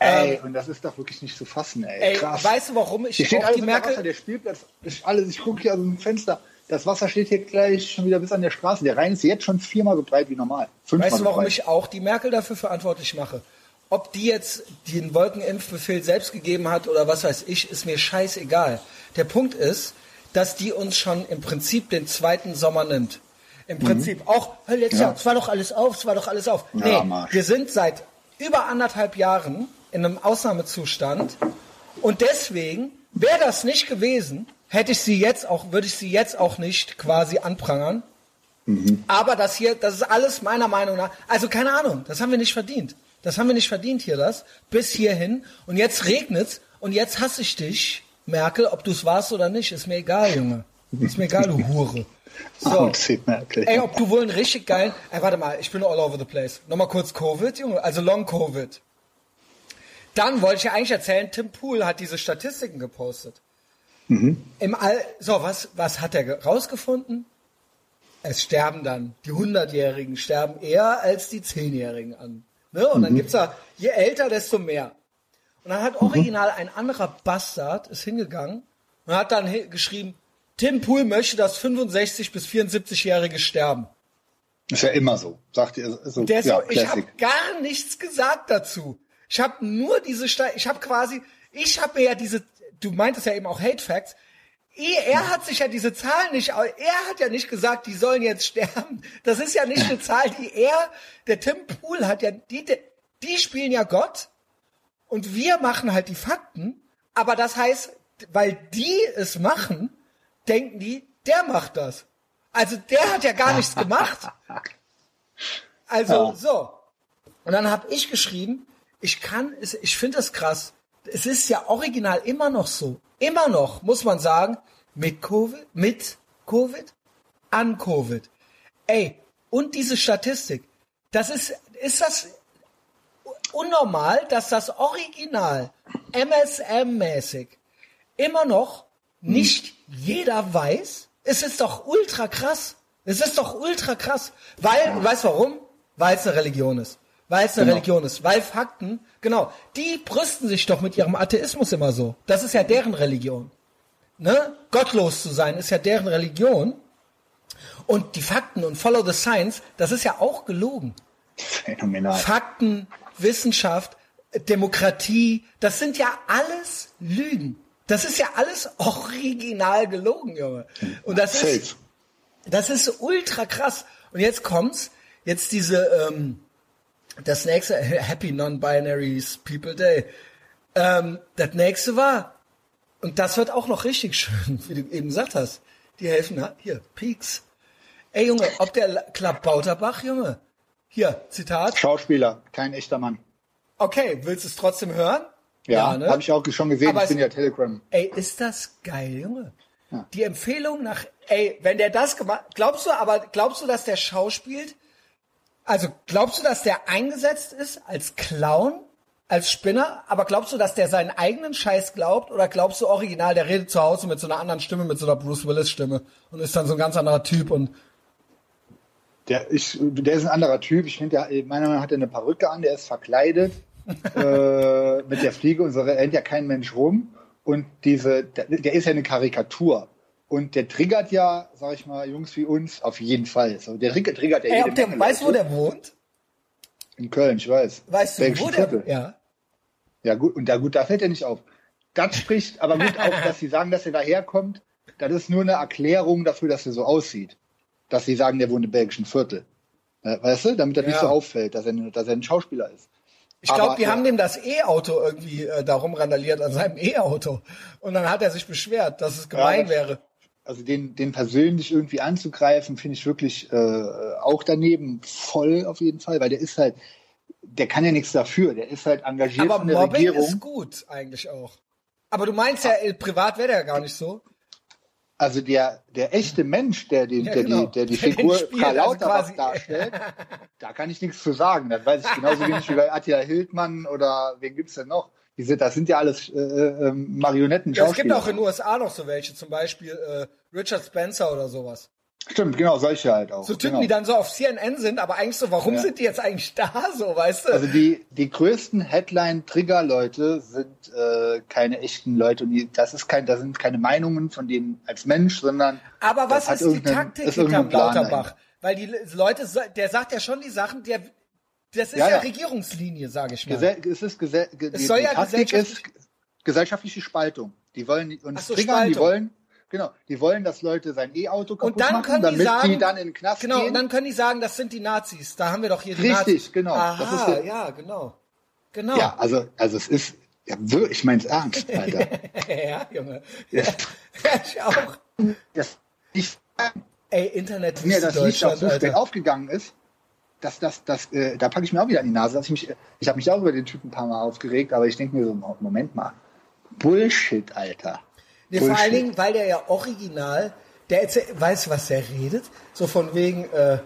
Ey, und das ist doch wirklich nicht zu fassen, ey. Ähm, Ey, Krass. weißt du, warum ich Hier steht auch alles die Merkel... Wasser, der Spielplatz ist alles. Ich gucke hier aus dem Fenster. Das Wasser steht hier gleich schon wieder bis an der Straße. Der Rhein ist jetzt schon viermal so breit wie normal. Fünfmal Weißt du, so warum breit. ich auch die Merkel dafür verantwortlich mache? Ob die jetzt den Wolkenimpfbefehl selbst gegeben hat oder was weiß ich, ist mir scheißegal. Der Punkt ist, dass die uns schon im Prinzip den zweiten Sommer nimmt. Im Prinzip auch, hey, letztes Ja. Jahr, es war doch alles auf, es war doch alles auf. Ja, nee, Arsch. wir sind seit über anderthalb Jahren in einem Ausnahmezustand und deswegen wäre das nicht gewesen, hätte ich sie jetzt auch, würde ich sie jetzt auch nicht quasi anprangern. Aber das hier, das ist alles meiner Meinung nach, also keine Ahnung, das haben wir nicht verdient. Das haben wir nicht verdient hier, das, bis hierhin. Und jetzt regnet's und jetzt hasse ich dich, Merkel, ob du es warst oder nicht, ist mir egal, Junge. Ist mir egal, du Hure. So. Und sie Merkel. Ey, ob du wohl einen richtig geilen, ey, warte mal, ich bin all over the place. Nochmal kurz Covid, Junge, also Long Covid. Dann wollte ich ja eigentlich erzählen, Tim Pool hat diese Statistiken gepostet. Im All, so, was, was hat er ge- rausgefunden? Es sterben dann, die 100-Jährigen sterben eher als die 10-Jährigen an. Ne? Und dann gibt's da, je älter, desto mehr. Und dann hat original ein anderer Bastard ist hingegangen und hat dann geschrieben, Tim Pool möchte, dass 65 bis 74-Jährige sterben. Ist ja immer so, sagt ihr. So, Der ja, ich habe gar nichts gesagt dazu. Ich habe nur diese, Ste ich habe quasi, ich habe mir ja diese, du meintest ja eben auch Hate Facts. Eh, Er hat sich ja diese Zahlen nicht, er hat ja nicht gesagt, die sollen jetzt sterben. Das ist ja nicht eine Zahl, die er, der Tim Pool hat ja, die, die spielen ja Gott und wir machen halt die Fakten. Aber das heißt, weil die es machen, denken die, der macht das. Also der hat ja gar nichts gemacht. Also Ja. so. Und dann habe ich geschrieben, ich kann, ich finde das krass. Es ist ja original immer noch so. Immer noch, muss man sagen, mit Covid, mit Covid, an Covid. Ey, und diese Statistik, das ist, ist das unnormal, dass das Original MSM-mäßig immer noch nicht jeder weiß? Es ist doch ultra krass. Es ist doch ultra krass. Weil, du weißt warum? Weil es eine Religion ist. Weil es eine Genau. Religion ist. Weil Fakten, genau, die brüsten sich doch mit ihrem Atheismus immer so. Das ist ja deren Religion. Ne? Gottlos zu sein ist ja deren Religion. Und die Fakten und Follow the Science, das ist ja auch gelogen. Phänomenal. Fakten, Wissenschaft, Demokratie, das sind ja alles Lügen. Das ist ja alles original gelogen, Junge. Und das Safe. ist, das ist ultra krass. Und jetzt kommt's, jetzt diese, ähm, das nächste, Happy Non-Binaries People Day. Ähm, das nächste war, und das wird auch noch richtig schön, wie du eben gesagt hast. Die helfen, hier, Peaks. Ey Junge, ob der La- Club Bauterbach, Junge. Hier, Zitat. Schauspieler, kein echter Mann. Okay, willst du es trotzdem hören? Ja, ne? habe ich auch schon gesehen. Aber ich bin ja Telegram. Ey, ist das geil, Junge. Ja. Die Empfehlung nach, ey, wenn der das gemacht, glaubst du, aber glaubst du, dass der schauspielt? Also glaubst du, dass der eingesetzt ist als Clown, als Spinner? Aber glaubst du, dass der seinen eigenen Scheiß glaubt? Oder glaubst du original, der redet zu Hause mit so einer anderen Stimme, mit so einer Bruce Willis Stimme und ist dann so ein ganz anderer Typ und Der, ich, der ist ein anderer Typ. Ich finde, der, meiner Meinung nach hat er eine Perücke an, der ist verkleidet äh, mit der Fliege und so rennt ja kein Mensch rum. Und diese, der, der ist ja eine Karikatur. Und der triggert ja, sag ich mal, Jungs wie uns auf jeden Fall. So, der triggert, triggert ja Ey, jede der, weißt du, wo der wohnt? In Köln, ich weiß. Weißt du, Belgischen wo der Viertel. Ja. Ja gut, und da gut, da fällt er nicht auf. Das spricht aber gut auch, dass sie sagen, dass er daherkommt. Das ist nur eine Erklärung dafür, dass er so aussieht. Dass sie sagen, der wohnt im belgischen Viertel. Äh, Weißt du, damit das nicht Ja. so auffällt, dass er, dass er ein Schauspieler ist. Ich glaube, die ja. haben dem das E-Auto irgendwie äh, darum randaliert an seinem E-Auto. Und dann hat er sich beschwert, dass es gemein das- wäre. Also den, den persönlich irgendwie anzugreifen, finde ich wirklich äh, auch daneben voll auf jeden Fall, weil der ist halt, der kann ja nichts dafür. Der ist halt engagiert Aber von der Mobbing Regierung. ist gut eigentlich auch. Aber du meinst ja, äh, privat wäre der ja gar nicht so. Also der, der echte Mensch, der, den, Ja, der, genau. die, der die Der Figur spielt, Karl also Lauterbach quasi. darstellt, da kann ich nichts zu sagen. Das weiß ich genauso wenig wie bei Attila Hildmann oder wen gibt's denn noch? Diese, das sind ja alles äh, ähm, Marionetten Ja, es gibt auch in den USA noch so welche, zum Beispiel äh, Richard Spencer oder sowas. Stimmt, genau, solche halt auch. So Typen, genau. die dann so auf CNN sind, aber eigentlich so, warum Ja. sind die jetzt eigentlich da so, weißt du? Also die, die größten Headline-Trigger-Leute sind äh, keine echten Leute und die, das ist kein, das sind keine Meinungen von denen als Mensch, sondern aber was ist die Taktik ist hinterm Lauterbach? Weil die Leute, der sagt ja schon die Sachen, der, das ist ja, Ja, ja. Regierungslinie, sage ich mal. Gesell es ist gesell ge Es die, soll die ja Taktik ist gesellschaftlich- gesellschaftliche Spaltung. Die wollen uns so, triggern, die Spaltung. wollen, genau, die wollen, dass Leute sein E-Auto kaputt Und dann machen, können die damit sagen, die dann in den Knast genau, gehen. und dann können die sagen, das sind die Nazis. Da haben wir doch hier die Richtig, Nazis. genau. Aha, ist ja- genau. Genau. ja, also, also es ist, ja, ich meine es ernst, Alter. ja, Junge. Ja. ich auch. das, ich, Ey, Internet mir das Licht auch so spät aufgegangen ist, dass das, das, äh, da packe ich mir auch wieder in die Nase. Dass ich mich, ich habe mich auch über den Typen ein paar Mal aufgeregt, aber ich denke mir so, Moment mal, Bullshit, Alter. Nee, vor allen. Dingen, weil der ja original, der erzählt, du, was der redet? So von wegen, äh,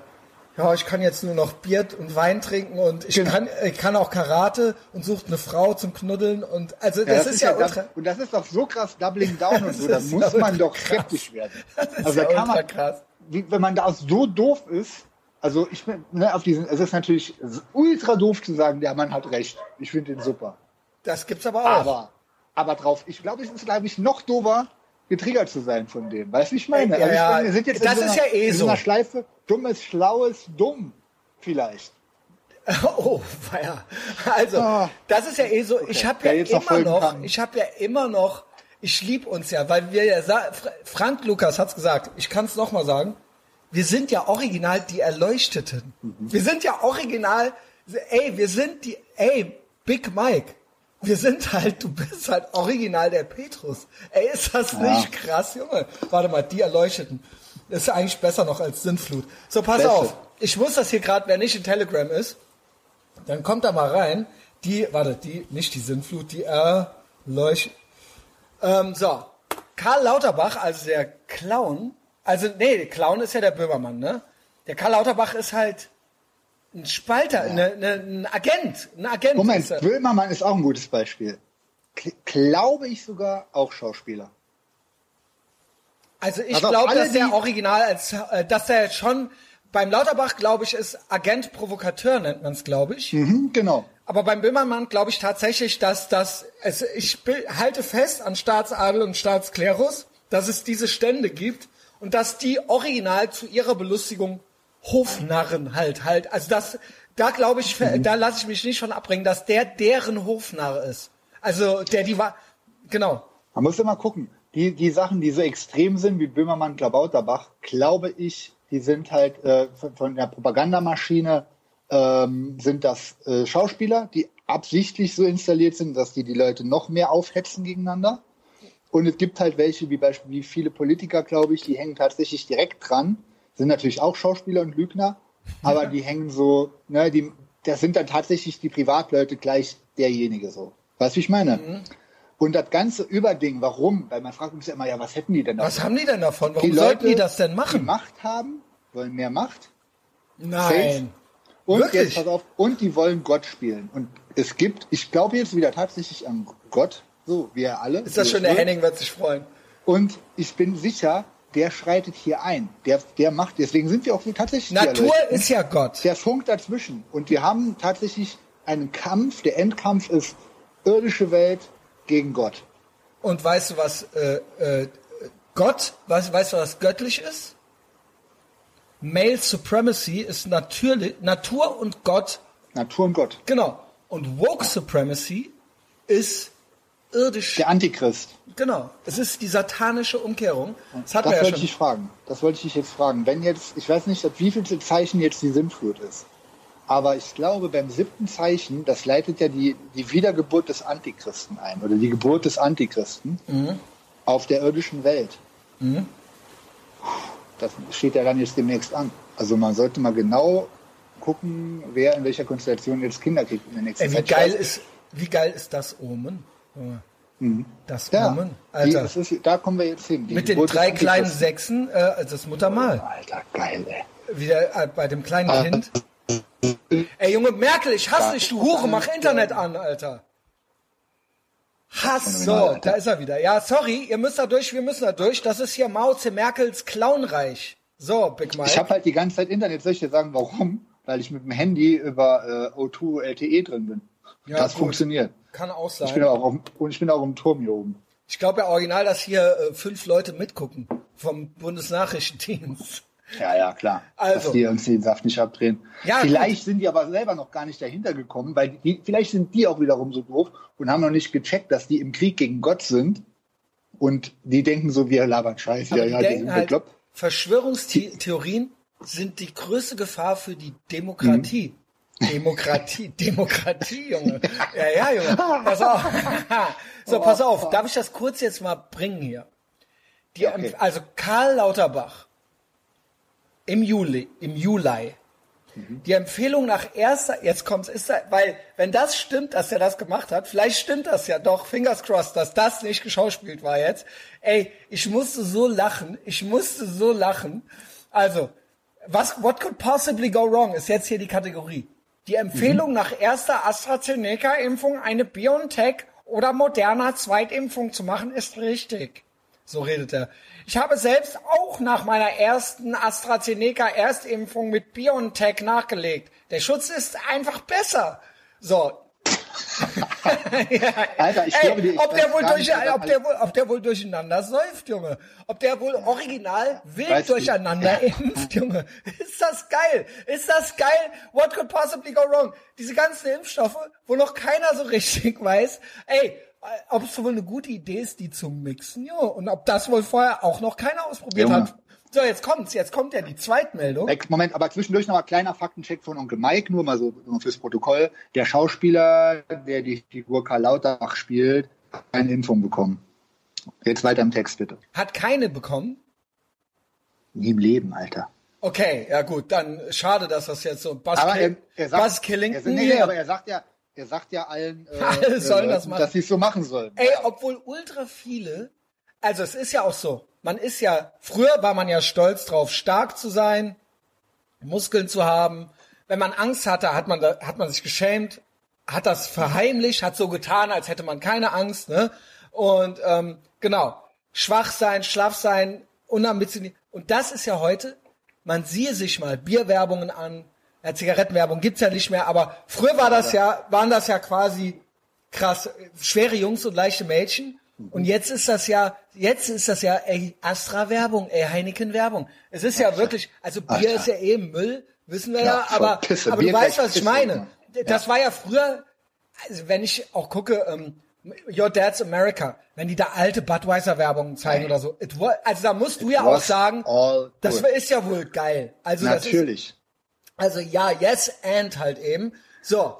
ja, ich kann jetzt nur noch Bier und Wein trinken und ich Genau. kann, ich kann auch Karate und sucht eine Frau zum Knuddeln und also Ja, das, ist ja das, ultra, und das ist doch so krass Doubling Down und so, da Das ist muss ja man doch krass. skeptisch werden. das ist Also da ja kann ultra man, krass. wie, wenn man da so doof ist, also ich bin, ne, auf diesen, es ist natürlich ultra doof zu sagen, der Mann hat recht. Ich finde ihn super. Das gibt's aber auch. Aber, aber drauf, ich glaube, es ist, glaube ich, noch doofer, getriggert zu sein von dem. Weißt du, ich meine? Ja, also ich ja, meine, wir sind jetzt das in so ist einer, ja eh so einer Schleife, dummes, schlaues, dumm, vielleicht. Oh, ja. Also, Ah. das ist ja eh so, ich habe ja noch immer noch, kann. ich habe ja immer noch, ich lieb uns ja, weil wir ja, Frank Lukas hat's gesagt, ich kann's noch mal sagen, wir sind ja original die Erleuchteten. Mhm. Wir sind ja original, ey, wir sind die, ey, Big Mike. Wir sind halt, du bist halt original der Petrus. Ey, ist das nicht krass, Junge? Warte mal, die Erleuchteten. Ist eigentlich besser noch als Sintflut. So, pass Beste. auf. Ich muss das hier gerade, wer nicht in Telegram ist, dann kommt da mal rein. Die, warte, die, nicht die Sintflut, die Erleucht. Ähm, so. Karl Lauterbach, also der Clown, also, nee, der Clown ist ja der Böhmermann, ne? Der Karl Lauterbach ist halt ein Spalter, ne, ne, ein Agent, ein Agent. Moment, ist er. Böhmermann ist auch ein gutes Beispiel. K glaube ich sogar auch Schauspieler. Also ich Also glaube, dass der original als, äh, dass der schon, beim Lauterbach, glaube ich, ist Agent Provokateur, nennt man es, glaube ich. Mhm, genau. Aber beim Böhmermann glaube ich tatsächlich, dass das, es, ich halte fest an Staatsadel und Staatsklerus, dass es diese Stände gibt und dass die original zu ihrer Belustigung Hofnarren halt halt, also das, da glaube ich, da lasse ich mich nicht von abbringen, dass der deren Hofnarr ist. Also der die war, genau. Man muss immer gucken. Die, die Sachen, die so extrem sind wie Böhmermann, Klabauterbach, glaube ich, die sind halt äh, von, von der Propagandamaschine ähm, sind das äh, Schauspieler, die absichtlich so installiert sind, dass die die Leute noch mehr aufhetzen gegeneinander. Und es gibt halt welche, wie Beispiel wie viele Politiker, glaube ich, die hängen tatsächlich direkt dran, sind natürlich auch Schauspieler und Lügner, aber die hängen so, ne, die, das sind dann tatsächlich die Privatleute gleich derjenige so. Weißt du, wie ich meine? Und das ganze Überding, warum? Weil man fragt uns ja immer, ja, was hätten die denn Was davon? haben die denn davon? Warum Die sollten Leute, die das denn Die machen? Macht haben, wollen mehr Macht. Nein. Und Wirklich? jetzt pass auf, und die wollen Gott spielen. Und es gibt, ich glaube jetzt wieder tatsächlich an Gott, so wie er alle. Ist das so schön, der. Henning wird sich freuen. Und ich bin sicher, der schreitet hier ein. Der, der macht, deswegen sind wir auch tatsächlich Natur ist ja Gott. der funkt dazwischen. Und wir haben tatsächlich einen Kampf. Der Endkampf ist irdische Welt gegen Gott. Und weißt du, was äh, äh, Gott, weißt, weißt du, was göttlich ist? Male Supremacy ist natürlich, Natur und Gott, Natur und Gott. genau. Und Woke Supremacy ist irdisch. Der Antichrist. Genau. Es ist die satanische Umkehrung. Das hatten Das ja wollte ich schon. dich fragen. Das wollte ich dich jetzt fragen. Wenn jetzt, ich weiß nicht, wie viel Zeichen jetzt die Sintflut ist. Aber ich glaube, beim siebten Zeichen, das leitet ja die, die Wiedergeburt des Antichristen ein. Oder die Geburt des Antichristen Mhm. auf der irdischen Welt. Das steht ja dann jetzt demnächst an. Also man sollte mal genau gucken, wer in welcher Konstellation jetzt Kinder kriegt in der nächsten Ey, wie Zeit. geil Ich ist, wie geil ist das Omen? Junge. Das ja, Omen. die, Alter. das ist, da kommen wir jetzt hin. Die Mit den drei kleinen. Sechsen, äh, also das Muttermal. Alter, geil, ey. Wieder äh, bei dem kleinen Ah. Kind. Ey, Junge, Merkel, ich hasse dich, du Hure, mach Internet an, Alter. Hass, so, da ist er wieder. Ja, sorry, ihr müsst da durch, wir müssen da durch. Das ist hier Mao Tse Merkels Clownreich. So, Big Mike. Ich habe halt die ganze Zeit Internet. Soll ich dir sagen, warum? Weil ich mit dem Handy über äh, O2 LTE drin bin. Ja, das gut. funktioniert. Kann auch Ich bin sein. auch auf, und ich bin auch im Turm hier oben. Ich glaube ja original, dass hier äh, fünf Leute mitgucken vom Bundesnachrichtendienst. Ja, ja, klar. Also. Dass die uns den Saft nicht abdrehen. Ja, vielleicht sind die aber selber noch gar nicht dahinter gekommen, weil die, vielleicht sind die auch wiederum so doof und haben noch nicht gecheckt, dass die im Krieg gegen Gott sind. Und die denken so, wir labern Scheiße. Ja, die ja, die sind halt, bekloppt. Verschwörungstheorien sind die größte Gefahr für die Demokratie. Mhm. Demokratie, Demokratie, Junge. Ja, ja, Junge. Pass auf. so, pass auf. Darf ich das kurz jetzt mal bringen hier? Die, okay. Also Karl Lauterbach im Juli, im Juli. Mhm. Die Empfehlung nach erster, jetzt kommt's, ist da, weil, wenn das stimmt, dass er das gemacht hat, vielleicht stimmt das ja doch, fingers crossed, dass das nicht geschauspielt war jetzt. Ey, ich musste so lachen, ich musste so lachen. Also, was, what could possibly go wrong, ist jetzt hier die Kategorie. Die Empfehlung Mhm. nach erster AstraZeneca-Impfung eine BioNTech oder Moderna Zweitimpfung zu machen, ist richtig. So redet er. Ich habe selbst auch nach meiner ersten AstraZeneca Erstimpfung mit BioNTech nachgelegt. Der Schutz ist einfach besser. So. Alter, ich Ey, glaube, die- ich ob, der wohl durch, nicht, ob der wohl, ob der wohl durcheinander säuft, Junge. Ob der wohl original wild Weißt du- durcheinander impft, Junge. Ist das geil? Ist das geil? What could possibly go wrong? Diese ganzen Impfstoffe, wo noch keiner so richtig weiß, ey, ob es wohl eine gute Idee ist, die zu mixen, jo. Und ob das wohl vorher auch noch keiner ausprobiert Junge. hat. So, jetzt kommt's. Jetzt kommt ja die Zweitmeldung. Moment, aber zwischendurch noch mal kleiner Faktencheck von Onkel Mike, nur mal so fürs Protokoll. Der Schauspieler, der die Figur Karl Lauterbach spielt, hat eine Impfung bekommen. Jetzt weiter im Text bitte. Hat keine bekommen. Nie im Leben, Alter. Okay, ja gut, dann schade, dass das jetzt so Buzz, Aber er, er sagt, Buzz Killington nee, aber er sagt ja, er sagt ja allen, äh, Alle sollen äh, das machen. dass sie es so machen sollen. Ey, obwohl ultra viele, also es ist ja auch so, man ist ja, früher war man ja stolz drauf, stark zu sein, Muskeln zu haben. Wenn man Angst hatte, hat man, da, hat man sich geschämt, hat das verheimlicht, hat so getan, als hätte man keine Angst, ne? Und ähm, genau, schwach sein, schlaff sein, unambitioniert. Und das ist ja heute, man siehe sich mal Bierwerbungen an, ja, Zigarettenwerbung gibt's ja nicht mehr, aber früher war das ja, waren das ja quasi krass, schwere Jungs und leichte Mädchen. Und jetzt ist das ja, jetzt ist das ja, ey, Astra-Werbung, ey, Heineken-Werbung. Es ist ja wirklich, also Bier Alter. ist ja eh Müll, wissen wir Ja, ja, aber, Pisse. aber du weißt, was ich Pisse, meine. Mann. Das war ja früher, also wenn ich auch gucke, ähm, Your Dad's America, wenn die da alte Budweiser-Werbungen zeigen oder so, it was, also da musst du ja auch sagen, das ist ja wohl geil. Also das ist, Natürlich. also ja, yes and halt eben. So.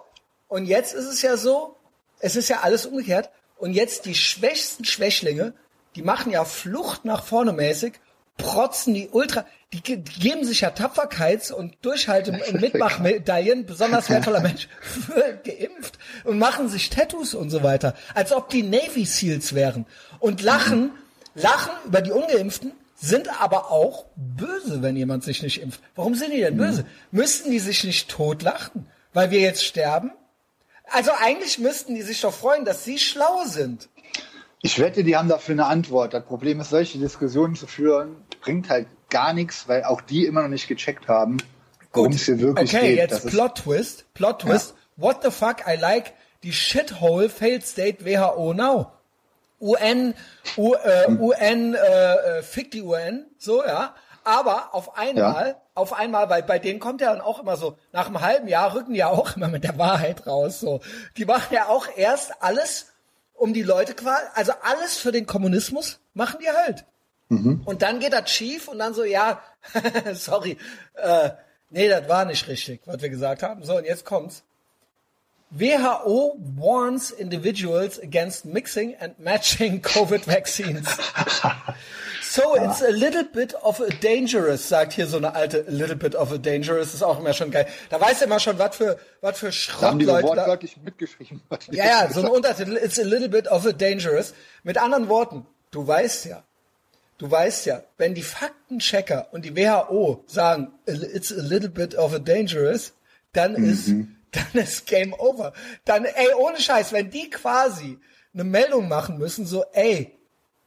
Und jetzt ist es ja so, es ist ja alles umgekehrt. Und jetzt die schwächsten Schwächlinge, die machen ja Flucht nach vorne mäßig, protzen die Ultra, die, ge- die geben sich ja Tapferkeits- und Durchhalte- und Mitmachmedaillen, besonders wertvoller Mensch, für geimpft und machen sich Tattoos und so weiter. Als ob die Navy Seals wären. Und lachen, lachen über die Ungeimpften, sind aber auch böse, wenn jemand sich nicht impft. Warum sind die denn böse? Müssten die sich nicht totlachen, weil wir jetzt sterben? Also eigentlich müssten die sich doch freuen, dass sie schlau sind. Ich wette, die haben dafür eine Antwort. Das Problem ist, solche Diskussionen zu führen, bringt halt gar nichts, weil auch die immer noch nicht gecheckt haben, worum es hier wirklich okay, geht. jetzt Das Plot Twist. Plot Twist. What the fuck? I like die Shithole Failed State WHO Now. UN, U, äh, UN, äh, äh, fick die UN, so, ja. Aber auf einmal, auf einmal, weil bei denen kommt ja dann auch immer so, nach einem halben Jahr rücken die ja auch immer mit der Wahrheit raus, so. Die machen ja auch erst alles, um die Leute quasi, also alles für den Kommunismus machen die halt. Und dann geht das schief und dann so, ja, sorry, äh, nee, das war nicht richtig, was wir gesagt haben. So, und jetzt kommt's. WHO warns individuals against mixing and matching COVID vaccines. So, it's a little bit of a dangerous, sagt hier so eine alte, a little bit of a dangerous, ist auch immer schon geil. Da weiß er immer schon, was für, was für Da haben die so Schrottleute da, wortwörtlich mitgeschrieben. ja, ja, so ein Untertitel, it's a little bit of a dangerous. Mit anderen Worten, du weißt ja, du weißt ja, wenn die Faktenchecker und die WHO sagen, it's a little bit of a dangerous, dann ist, dann ist Game Over. Dann, ey, ohne Scheiß, wenn die quasi eine Meldung machen müssen, so, ey,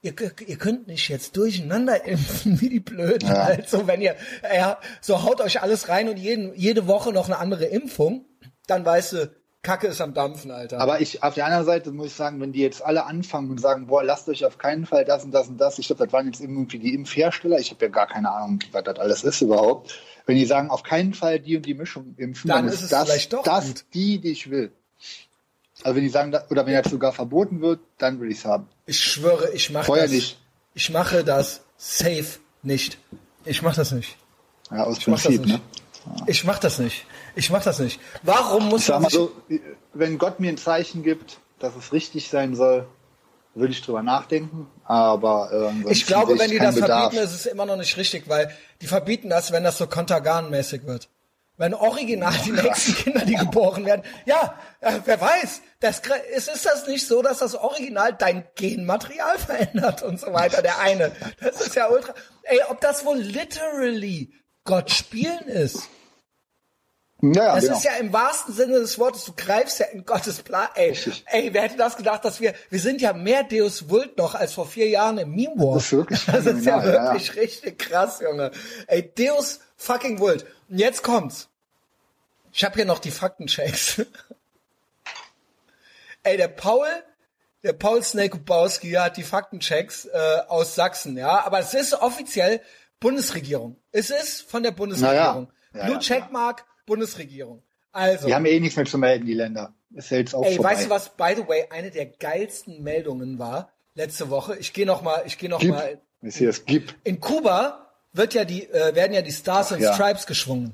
ihr, ihr könnt nicht jetzt durcheinander impfen, wie die Blöden. Ja. Also, wenn ihr, ja, so haut euch alles rein und jeden, jede Woche noch eine andere Impfung, dann weißt du, Kacke ist am Dampfen, Alter. Aber ich, auf der anderen Seite muss ich sagen, wenn die jetzt alle anfangen und sagen, boah, lasst euch auf keinen Fall das und das und das, ich glaube, das waren jetzt irgendwie die Impfhersteller, ich habe ja gar keine Ahnung, was das alles ist überhaupt. Wenn die sagen, auf keinen Fall die und die Mischung impfen, Dann dann, ist es ist das, vielleicht doch das gut. die, die ich will. Also wenn die sagen, oder wenn das sogar verboten wird, dann will ich es haben. Ich schwöre, ich mache Vorher das. nicht. Ich mache das safe nicht. Ich mache das nicht. Ja, aus Ich Prinzip, ne? Ich mache das nicht. Ich mache das nicht. Warum muss Ich sag mal so, wenn Gott mir ein Zeichen gibt, dass es richtig sein soll, würde ich drüber nachdenken. Aber äh, Ich glaube, wenn die das Bedarf. verbieten, ist es immer noch nicht richtig, weil die verbieten das, wenn das so Kontergan-mäßig wird. Wenn original die nächsten Kinder, die geboren werden. Ja, äh, wer weiß. Das, ist, ist das nicht so, dass das Original dein Genmaterial verändert und so weiter? Der eine. Das ist ja ultra. Ey, ob das wohl literally Gott spielen ist? Ja, ja, Das genau. ist ja im wahrsten Sinne des Wortes, du greifst ja in Gottes Plan. Ey, Richtig. ey, wer hätte das gedacht, dass wir, wir sind ja mehr Deus Vult noch als vor vier Jahren im Meme War. Das ist wirklich Das ist ja ja, ja. wirklich richtig krass, Junge. Ey, Deus fucking Vult. Jetzt kommt's. Ich habe hier noch die Faktenchecks. ey, der Paul, der Paul Snake-Bowski hat die Faktenchecks äh, aus Sachsen, ja. Aber es ist offiziell Bundesregierung. Es ist von der Bundesregierung. Ja, ja, Blue ja. Checkmark, Bundesregierung. Also, Die haben eh nichts mehr zu melden, die Länder. Ist ja jetzt auch ey, vorbei. weißt du was, by the way, eine der geilsten Meldungen war letzte Woche. Ich gehe noch mal, ich gehe noch Gib. mal. Ist hier das Gib. In Kuba wird ja die, äh, werden ja die Stars and ja. Stripes geschwungen.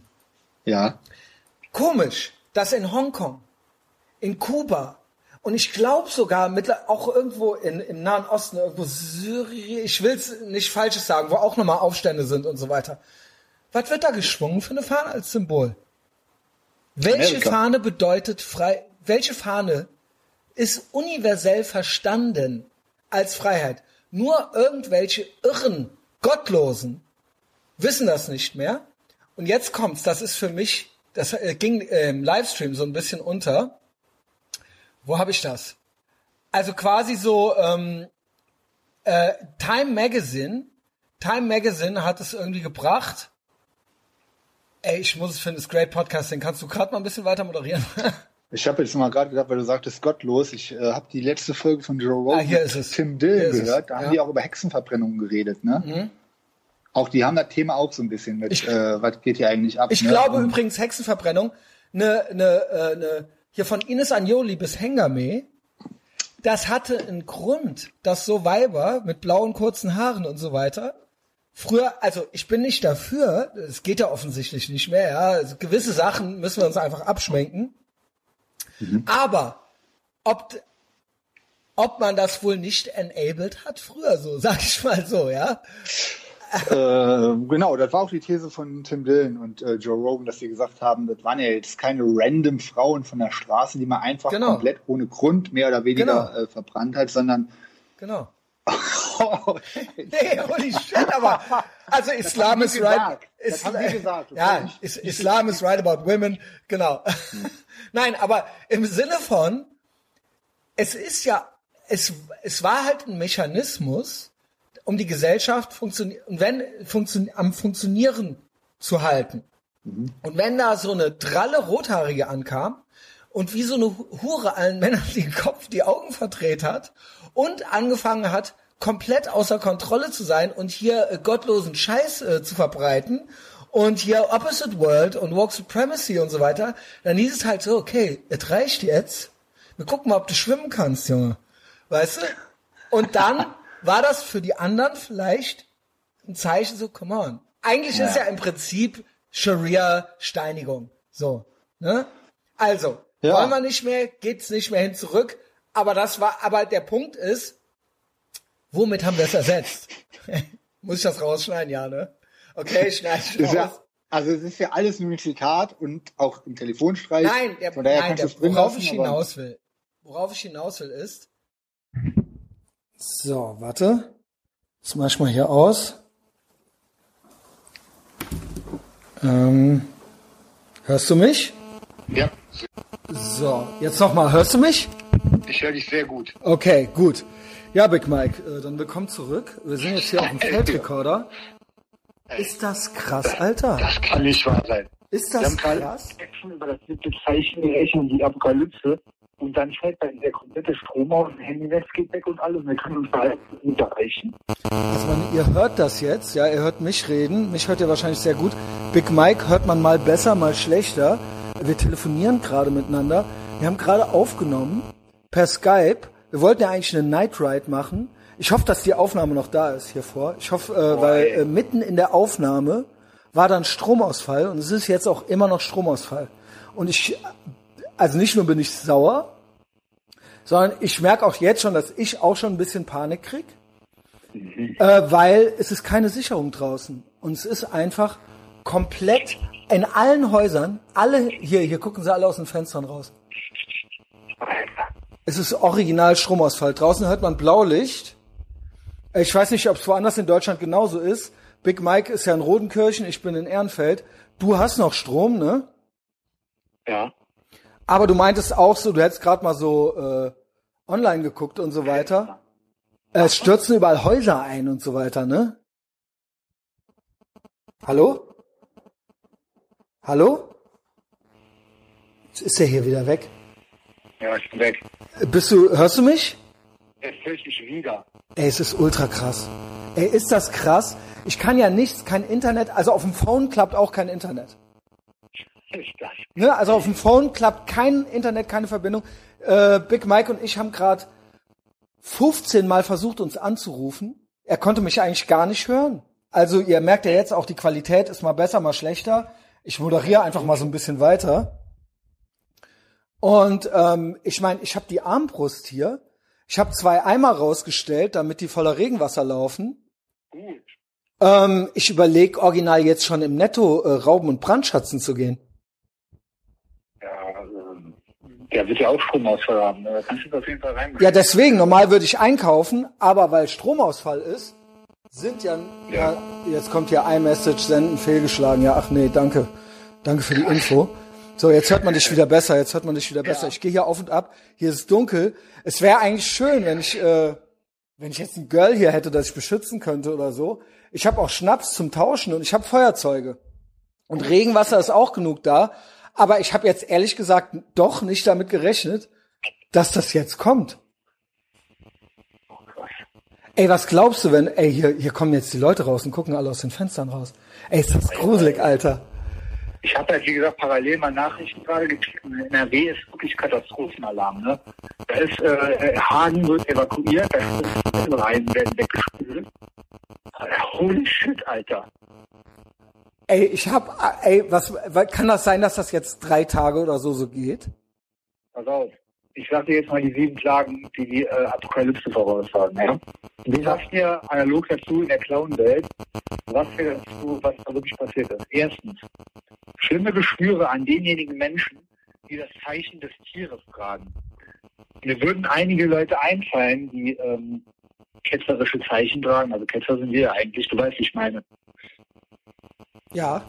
Ja. Komisch, dass in Hongkong, in Kuba und ich glaube sogar mittler auch irgendwo in, im Nahen Osten, irgendwo Syrien, ich will es nicht Falsches sagen, wo auch nochmal Aufstände sind und so weiter. Was wird da geschwungen für eine Fahne als Symbol? Welche Amerika. Fahne bedeutet frei? Welche Fahne ist universell verstanden als Freiheit? Nur irgendwelche irren, gottlosen wissen das nicht mehr. Und jetzt kommt's, das ist für mich, das äh, ging äh, im Livestream so ein bisschen unter. Wo habe ich das? Also quasi so ähm, äh, Time Magazine. Time Magazine hat es irgendwie gebracht. Ey, ich muss es finden, das ist Great Podcasting. Kannst du gerade mal ein bisschen weiter moderieren? Ich habe jetzt mal gerade gedacht, weil du sagtest gottlos. Ich äh, habe die letzte Folge von Joe Rogan Ah, hier mit ist es. Tim es, gehört. Da ja. Mhm. haben die auch über Hexenverbrennungen geredet. Ne? Auch die haben das Thema auch so ein bisschen mit, Ich- äh, was geht hier eigentlich ab? Ich ne? glaube Und- übrigens Hexenverbrennung, ne, ne, äh, ne, hier von Ines Anjoli bis Hengame, das hatte einen Grund, dass so Weiber mit blauen kurzen Haaren und so weiter früher, also ich bin nicht dafür, es geht ja offensichtlich nicht mehr, ja, also gewisse Sachen müssen wir uns einfach abschminken. Aber ob ob man das wohl nicht enabled hat früher so, sag ich mal so, ja. Äh, genau, das war auch die These von Tim Dillon und äh, Joe Rogan, dass sie gesagt haben, das waren ja jetzt keine random Frauen von der Straße, die man einfach Genau. komplett ohne Grund mehr oder weniger Genau. äh, verbrannt hat, sondern Genau. nee, holy shit, aber also Islam is right. Das haben die gesagt. Das ja, is, Islam is right about women, genau. Nein, aber im Sinne von, es ist ja, es, es war halt ein Mechanismus, um die Gesellschaft funktio wenn, funktio am Funktionieren zu halten. Mhm. Und wenn da so eine dralle Rothaarige ankam und wie so eine Hure allen Männern den Kopf, die Augen verdreht hat und angefangen hat, komplett außer Kontrolle zu sein und hier äh, gottlosen Scheiß äh, zu verbreiten und hier Opposite World und Walk Supremacy und so weiter, dann hieß es halt so, okay, es reicht jetzt. Wir gucken mal, ob du schwimmen kannst, Junge. Weißt du? Und dann war das für die anderen vielleicht ein Zeichen so, come on. Eigentlich ja. ist ja im Prinzip Sharia-Steinigung. So, ne? Also, ja. wollen wir nicht mehr, geht's nicht mehr hin zurück. Aber das war, aber der Punkt ist, womit haben wir es ersetzt? Muss ich das rausschneiden, ja, ne? Okay, ich schneide ich raus. Ja, also es ist ja alles nur ein Zitat und auch im Telefonstreich. Nein, der, nein der, worauf lassen, ich hinaus will, worauf ich hinaus will ist. So, warte. Das mach ich mal hier aus. Ähm, hörst du mich? Ja. So, jetzt nochmal. Hörst du mich? Ich höre dich sehr gut. Okay, gut. Ja, Big Mike, äh, dann willkommen zurück. Wir sind jetzt hier auf dem Feldrekorder. Ist das krass, Alter? Das kann nicht wahr sein. Ist das krass? über das siebte Zeichen gerechnet, die Apokalypse. Und dann fällt dann der komplette Strom aus, das Handynetz geht weg und alles. Wir können uns da nicht erreichen. Also man, ihr hört das jetzt, ja, ihr hört mich reden. Mich hört ihr wahrscheinlich sehr gut. Big Mike hört man mal besser, mal schlechter. Wir telefonieren gerade miteinander. Wir haben gerade aufgenommen per Skype. Wir wollten ja eigentlich eine Night Ride machen. Ich hoffe, dass die Aufnahme noch da ist hier vor. Ich hoffe, äh, weil äh, mitten in der Aufnahme war dann Stromausfall und es ist jetzt auch immer noch Stromausfall. Und ich also nicht nur bin ich sauer, sondern ich merke auch jetzt schon, dass ich auch schon ein bisschen Panik krieg, mhm. äh, weil es ist keine Sicherung draußen und es ist einfach komplett in allen Häusern, alle hier, hier gucken sie alle aus den Fenstern raus. Es ist original Stromausfall. Draußen hört man Blaulicht. Ich weiß nicht, ob es woanders in Deutschland genauso ist. Big Mike ist ja in Rodenkirchen, ich bin in Ehrenfeld. Du hast noch Strom, ne? Ja. Aber du meintest auch so, du hättest gerade mal so äh, online geguckt und so weiter. Es stürzen überall Häuser ein und so weiter, ne? Hallo? Hallo? Jetzt ist er hier wieder weg. Ja, ich bin weg. Bist du, hörst du mich? Jetzt höre ich dich wieder. Ey, es ist ultra krass. Ey, ist das krass? Ich kann ja nichts, kein Internet, also auf dem Phone klappt auch kein Internet. Ne, also auf dem Phone klappt kein Internet, keine Verbindung. Äh, Big Mike und ich haben gerade 15 Mal versucht, uns anzurufen. Er konnte mich eigentlich gar nicht hören. Also ihr merkt ja jetzt auch, die Qualität ist mal besser, mal schlechter. Ich moderiere einfach mal so ein bisschen weiter. Und ähm, ich meine, ich habe die Armbrust hier. Ich habe zwei Eimer rausgestellt, damit die voller Regenwasser laufen. Ähm, ich überlege original jetzt schon im Netto äh, Rauben und Brandschatzen zu gehen. Der wird ja auch Stromausfall haben. Da kannst du auf jeden Fall rein. Ja, deswegen, normal würde ich einkaufen, aber weil Stromausfall ist, sind ja, ja. ja jetzt kommt hier iMessage senden, fehlgeschlagen. Ja, ach nee, danke. Danke für die Info. So, jetzt hört man dich wieder besser, jetzt hört man dich wieder besser. Ja. Ich gehe hier auf und ab, hier ist es dunkel. Es wäre eigentlich schön, wenn ich, äh, wenn ich jetzt ein Girl hier hätte, das ich beschützen könnte oder so. Ich habe auch Schnaps zum Tauschen und ich habe Feuerzeuge. Und Regenwasser ist auch genug da. Aber ich habe jetzt ehrlich gesagt doch nicht damit gerechnet, dass das jetzt kommt. Ey, was glaubst du, wenn, ey, hier, hier kommen jetzt die Leute raus und gucken alle aus den Fenstern raus. Ey, ist das gruselig, Alter. Ich habe halt, wie gesagt, parallel mal Nachrichten gerade gekriegt. In NRW ist wirklich Katastrophenalarm. Ne? Da ist, äh, Hagen wird evakuiert, da ist Reisen werden weggespült. Holy shit, Alter. Ey, ich hab, ey, was, kann das sein, dass das jetzt drei Tage oder so so geht? Pass auf. Ich sag dir jetzt mal die sieben Klagen, die die äh, Apokalypse voraussagen. Ja? Du sagst mir analog dazu in der Clown-Welt, was, dazu, was da wirklich passiert ist. Erstens, schlimme Geschwüre an denjenigen Menschen, die das Zeichen des Tieres tragen. Mir würden einige Leute einfallen, die ähm, ketzerische Zeichen tragen. Also Ketzer sind wir ja eigentlich, du weißt, ich meine. Ja.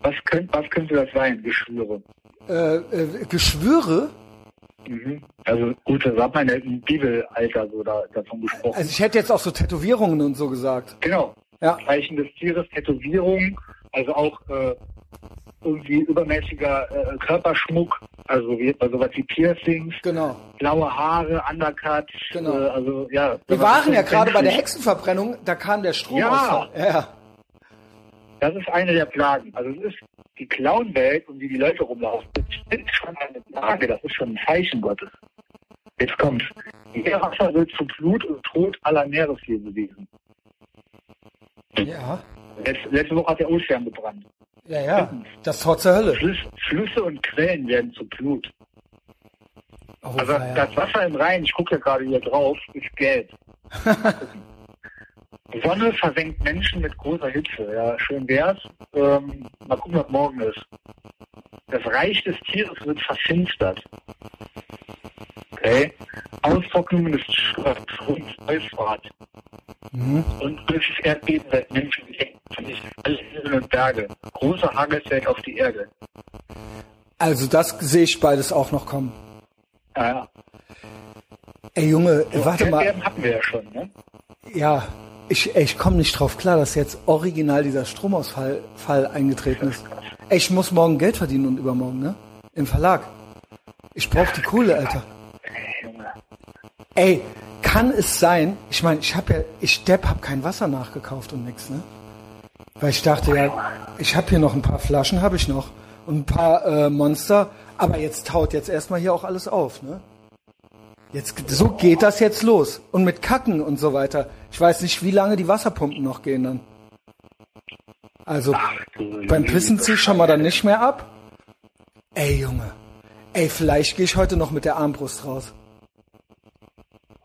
Was, könnt, was könnte das sein? Geschwüre. Äh, äh, Geschwüre? Mhm. Also gut, das hat man ja im Bibelalter so da, davon gesprochen. Also ich hätte jetzt auch so Tätowierungen und so gesagt. genau. Ja. Zeichen des Tieres, Tätowierung, also auch äh, irgendwie übermäßiger äh, Körperschmuck, also wie, also was wie Piercings, Genau. blaue Haare, Undercut, Genau. äh, also ja. Wir sowas waren ja gerade bei der. Hexenverbrennung, da kam der Strom Ja. aus. Ja, ja. Das ist eine der Plagen. Also es ist die Clownwelt und wie die Leute rumlaufen, das ist schon eine Plage, das ist schon ein Zeichen Gottes. Jetzt kommt. Meerwasser wird zu Blut und Tod aller Meereslebewesen. Ja, Letzte, letzte Woche hat der Ozean gebrannt. ja, ja. Das Tor zur Hölle. Flüss, Flüsse und Quellen werden zu Blut. Oh, Also ja. das Wasser im Rhein, ich gucke ja gerade hier drauf, ist gelb. Sonne versenkt Menschen mit großer Hitze. Ja, schön wär's. Ähm, mal gucken, was morgen ist. Das Reich des Tieres wird verfinstert. Okay. Austrocknung des Ströms, Euphrat. Mhm. Und durch das Erdbeben seit Menschen vernichtet alle Inseln und Berge. Großer Hagel fällt auf die Erde. Also das sehe ich beides auch noch kommen. Ja, Ey Junge, warte mal. Erdbeben hatten wir ja schon, ne? Ja, ich, ich komme nicht drauf klar, dass jetzt original dieser Stromausfall Fall eingetreten ist. Ey, ich muss morgen Geld verdienen und übermorgen, ne? Im Verlag. Ich brauche die Kohle, Alter. Ey, kann es sein, ich meine, ich habe ja, ich Depp hab kein Wasser nachgekauft und nix, ne? Weil ich dachte ja, ich habe hier noch ein paar Flaschen, habe ich noch. Und ein paar äh, Monster, aber jetzt taut jetzt erstmal hier auch alles auf, ne? Jetzt, so geht das jetzt los. Und mit Kacken und so weiter. Ich weiß nicht, wie lange die Wasserpumpen noch gehen dann. Also, beim Pissen zieh ich schon mal dann nicht mehr ab. Ey, Junge. Ey, vielleicht gehe ich heute noch mit der Armbrust raus.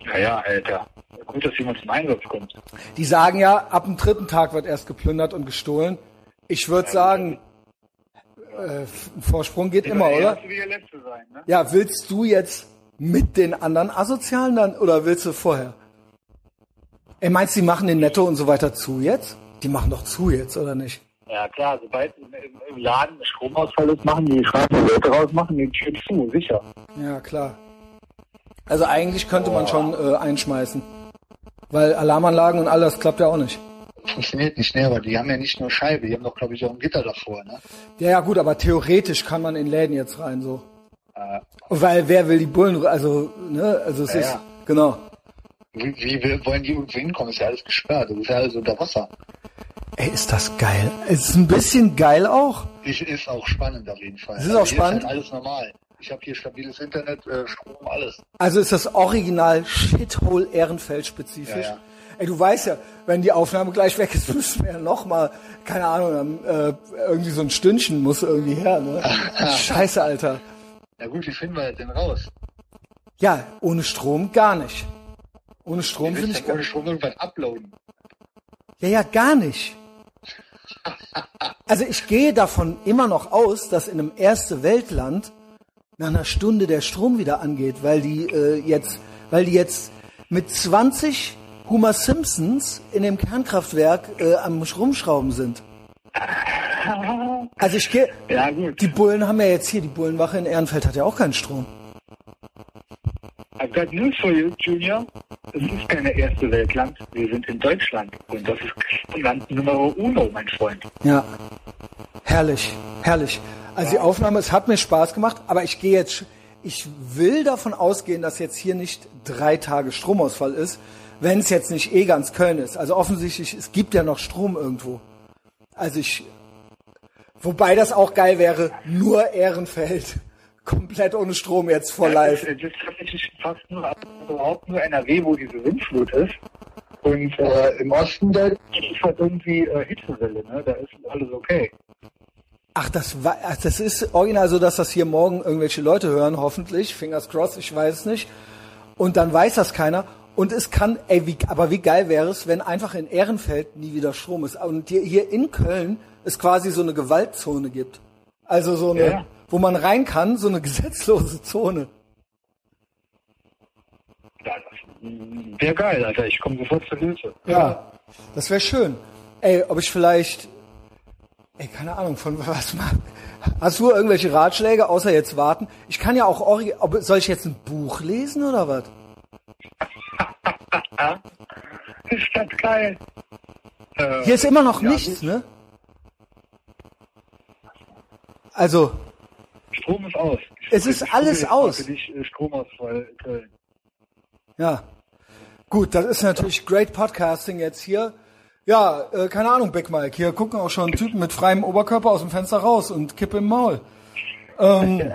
Ja, ja, Alter. Gut, dass jemand zum Einsatz kommt. Die sagen ja, ab dem dritten Tag wird erst geplündert und gestohlen. Ich würde sagen, äh, Vorsprung geht immer, Der oder? sein, ne? Ja, willst du jetzt mit den anderen Asozialen dann oder willst du vorher? Ey, meinst du, die machen den Netto und so weiter zu jetzt? Die machen doch zu jetzt, oder nicht? Ja, klar, sobald im, Laden Stromausfall ist, machen die schwarze Leute raus, machen die Tür zu, sicher. Ja, klar. Also eigentlich könnte man schon äh, einschmeißen. Weil Alarmanlagen und all das klappt ja auch nicht. Funktioniert nicht, ne? Aber die haben ja nicht nur Scheibe, die haben doch, glaube ich, auch ein Gitter davor, ne? Ja, ja, gut, aber theoretisch kann man in Läden jetzt rein, so. Weil wer will die Bullen, also, ne, also es Ja, ist, ja. genau. wie, wie wollen die irgendwo hinkommen? Ist ja alles gesperrt, das ist ja alles unter Wasser. Ey, ist das geil. Es ist ein bisschen geil auch. Ich, ist auch spannend auf jeden Fall. Es ist auch hier spannend. Ist halt alles normal. Ich habe hier stabiles Internet, äh, Strom, alles. Also ist das Original Shithole Ehrenfeld spezifisch. Ja. Ey, du weißt ja, wenn die Aufnahme gleich weg ist, müssen wir ja noch mal, keine Ahnung, dann, äh, irgendwie so ein Stündchen muss irgendwie her, ne? Scheiße, Alter. Na gut, wie finden wir das denn raus? Ja, ohne Strom gar nicht. Ohne Strom müssen ich gar ohne Strom irgendwann uploaden. Ja, ja, gar nicht. Also ich gehe davon immer noch aus, dass in einem erste Weltland nach einer Stunde der Strom wieder angeht, weil die äh, jetzt, weil die jetzt mit 20 Homer Simpsons in dem Kernkraftwerk äh, am Rumschrauben sind. Also ich gehe, Ja, gut. die Bullen haben ja jetzt hier, die Bullenwache in Ehrenfeld hat ja auch keinen Strom. I've got news for you, Junior. Es ist keine erste Weltland. Wir sind in Deutschland. Und das ist Land Nummer uno, mein Freund. Ja. Herrlich, herrlich. Also die Aufnahme, es hat mir Spaß gemacht, aber ich gehe jetzt, ich will davon ausgehen, dass jetzt hier nicht drei Tage Stromausfall ist, wenn es jetzt nicht eh ganz Köln ist. Also offensichtlich, es gibt ja noch Strom irgendwo. Also ich, wobei das auch geil wäre, nur Ehrenfeld. Komplett ohne Strom jetzt vor live. Es ist tatsächlich fast nur, überhaupt nur NRW, wo diese Windflut ist. Und äh, im Osten, da ist halt irgendwie äh, Hitzewelle, ne? Da ist alles okay. Ach, das war, ach, das ist original so, dass das hier morgen irgendwelche Leute hören, hoffentlich. Fingers crossed, ich weiß es nicht. Und dann weiß das keiner. Und es kann, ey, wie, aber wie geil wäre es, wenn einfach in Ehrenfeld nie wieder Strom ist. Und hier, hier in Köln es quasi so eine Gewaltzone gibt. Also so eine, Ja. wo man rein kann, so eine gesetzlose Zone. Wäre geil, Alter. Ich komme sofort zur Hilfe. Ja, das wäre schön. Ey, ob ich vielleicht, ey, keine Ahnung, von was mal. Hast du irgendwelche Ratschläge, außer jetzt warten? Ich kann ja auch, soll ich jetzt ein Buch lesen oder was? Ist das geil? Äh, Hier ist immer noch ja, nichts, ne? Also, Strom ist aus. Es ist Ich alles aus. Köln. ja. Gut, das ist natürlich great Podcasting jetzt hier. Ja, äh, keine Ahnung, Big Mike. Hier gucken auch schon Typen mit freiem Oberkörper aus dem Fenster raus und Kippe im Maul. Ähm,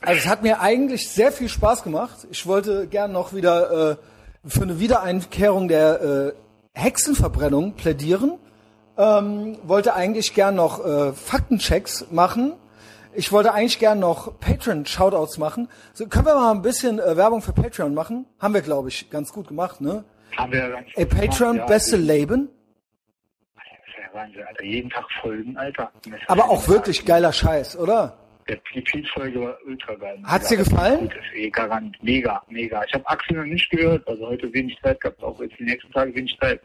also es hat mir eigentlich sehr viel Spaß gemacht. Ich wollte gern noch wieder äh, für eine Wiedereinkehrung der äh, Hexenverbrennung plädieren. Ähm, wollte eigentlich gern noch äh, Faktenchecks machen. Ich wollte eigentlich gern noch Patreon-Shoutouts machen. So, können wir mal ein bisschen äh, Werbung für Patreon machen? Haben wir, glaube ich, ganz gut gemacht, ne? Haben wir ganz Ey, gut Patreon, gemacht, beste ja. Leben. Ist ja Wahnsinn, Alter. Jeden Tag Folgen, Alter. Aber auch wirklich geiler Scheiß, oder? Der Repeat-Folge war ultra geil. Hat's dir gefallen? Gut, ist eh garant. Mega, mega. Ich habe Axel noch nicht gehört, also heute wenig Zeit gehabt. Auch jetzt die nächsten Tage wenig Zeit.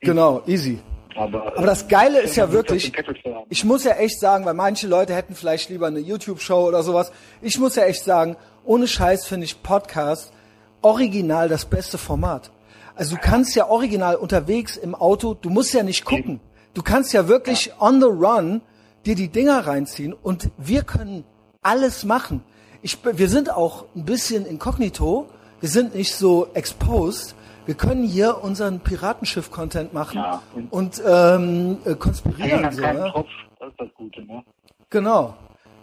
Genau, easy. Aber, Aber das Geile ist ja wirklich, das ich muss ja echt sagen, weil manche Leute hätten vielleicht lieber eine YouTube-Show oder sowas. Ich muss ja echt sagen, ohne Scheiß finde ich Podcast original das beste Format. Also du kannst ja original unterwegs im Auto, du musst ja nicht gucken. Du kannst ja wirklich on the run dir die Dinger reinziehen und wir können alles machen. Ich, wir sind auch ein bisschen inkognito, wir sind nicht so exposed. Wir können hier unseren Piratenschiff-Content machen Ja. und ähm, äh, konspirieren. So, ne? Tropf, das ist das Gute, ne? Genau.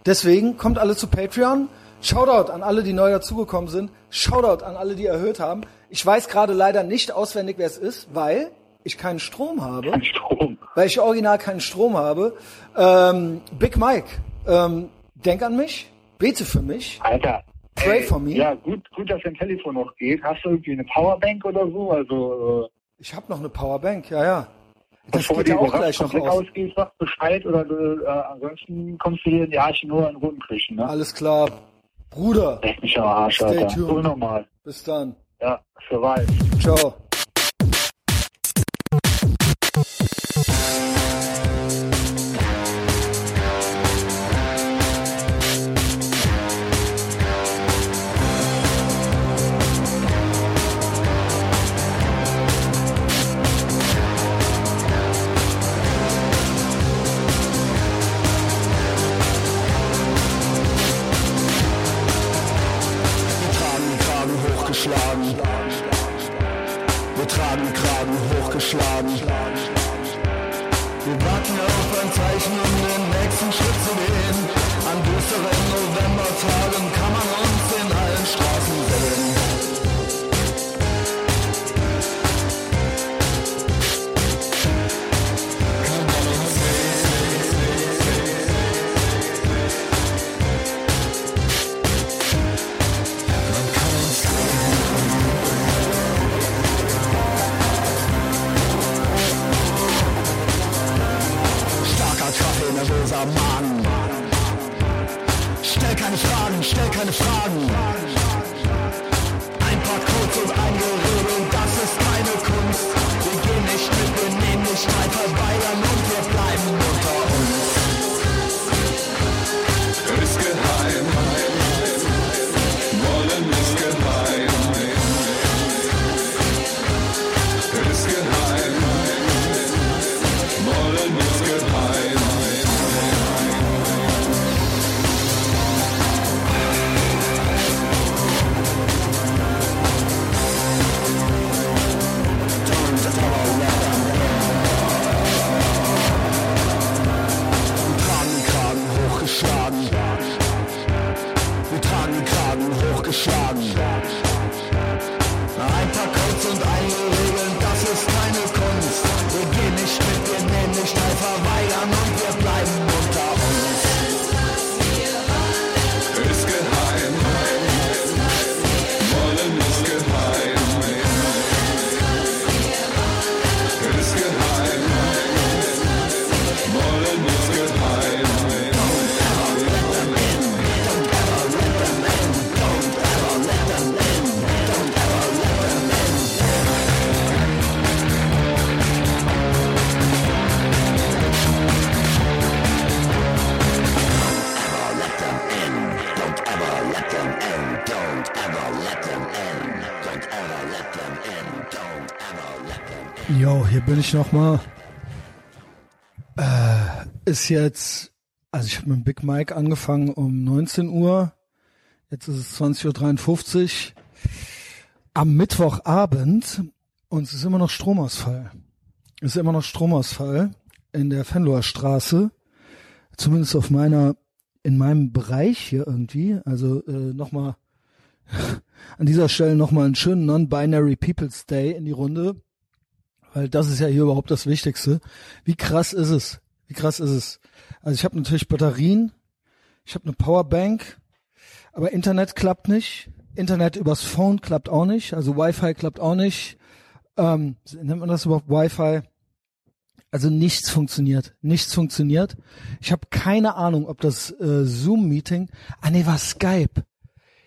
Deswegen kommt alle zu Patreon. Shoutout an alle, die neu dazugekommen sind. Shoutout an alle, die erhöht haben. Ich weiß gerade leider nicht auswendig, wer es ist, weil ich keinen Strom habe. An Strom. Weil ich original keinen Strom habe. Ähm, Big Mike, ähm, denk an mich, bete für mich. Alter. Pray ey, for me. Ja, gut, gut, dass dein Telefon noch geht. Hast du irgendwie eine Powerbank oder so? Also, äh, Ich habe noch eine Powerbank, ja, ja. Das bevor geht ja auch gleich noch aus. ausgeht, sag Bescheid oder du, äh, ansonsten kommst du hier in die Arche nur in Rotenküchen, ne? Alles klar. Bruder, nicht am Arsch, Stay Alter. tuned. So normal. bis dann. Ja, für weiß. Ciao. Jo, hier bin ich nochmal. Äh, ist jetzt, also ich habe mit Big Mike angefangen um 19 Uhr. Jetzt ist es 20.53 Uhr. Am Mittwochabend und es ist immer noch Stromausfall. Es ist immer noch Stromausfall in der Fenloher Straße. Zumindest auf meiner, in meinem Bereich hier irgendwie. Also äh, nochmal an dieser Stelle nochmal einen schönen Non-Binary People's Day in die Runde. Weil das ist ja hier überhaupt das Wichtigste. Wie krass ist es? Wie krass ist es? Also ich habe natürlich Batterien, ich habe eine Powerbank, aber Internet klappt nicht. Internet übers Phone klappt auch nicht, also Wi-Fi klappt auch nicht. Ähm, nennt man das überhaupt Wi-Fi? Also nichts funktioniert, nichts funktioniert. Ich habe keine Ahnung, ob das äh, Zoom-Meeting, ah nee, war Skype.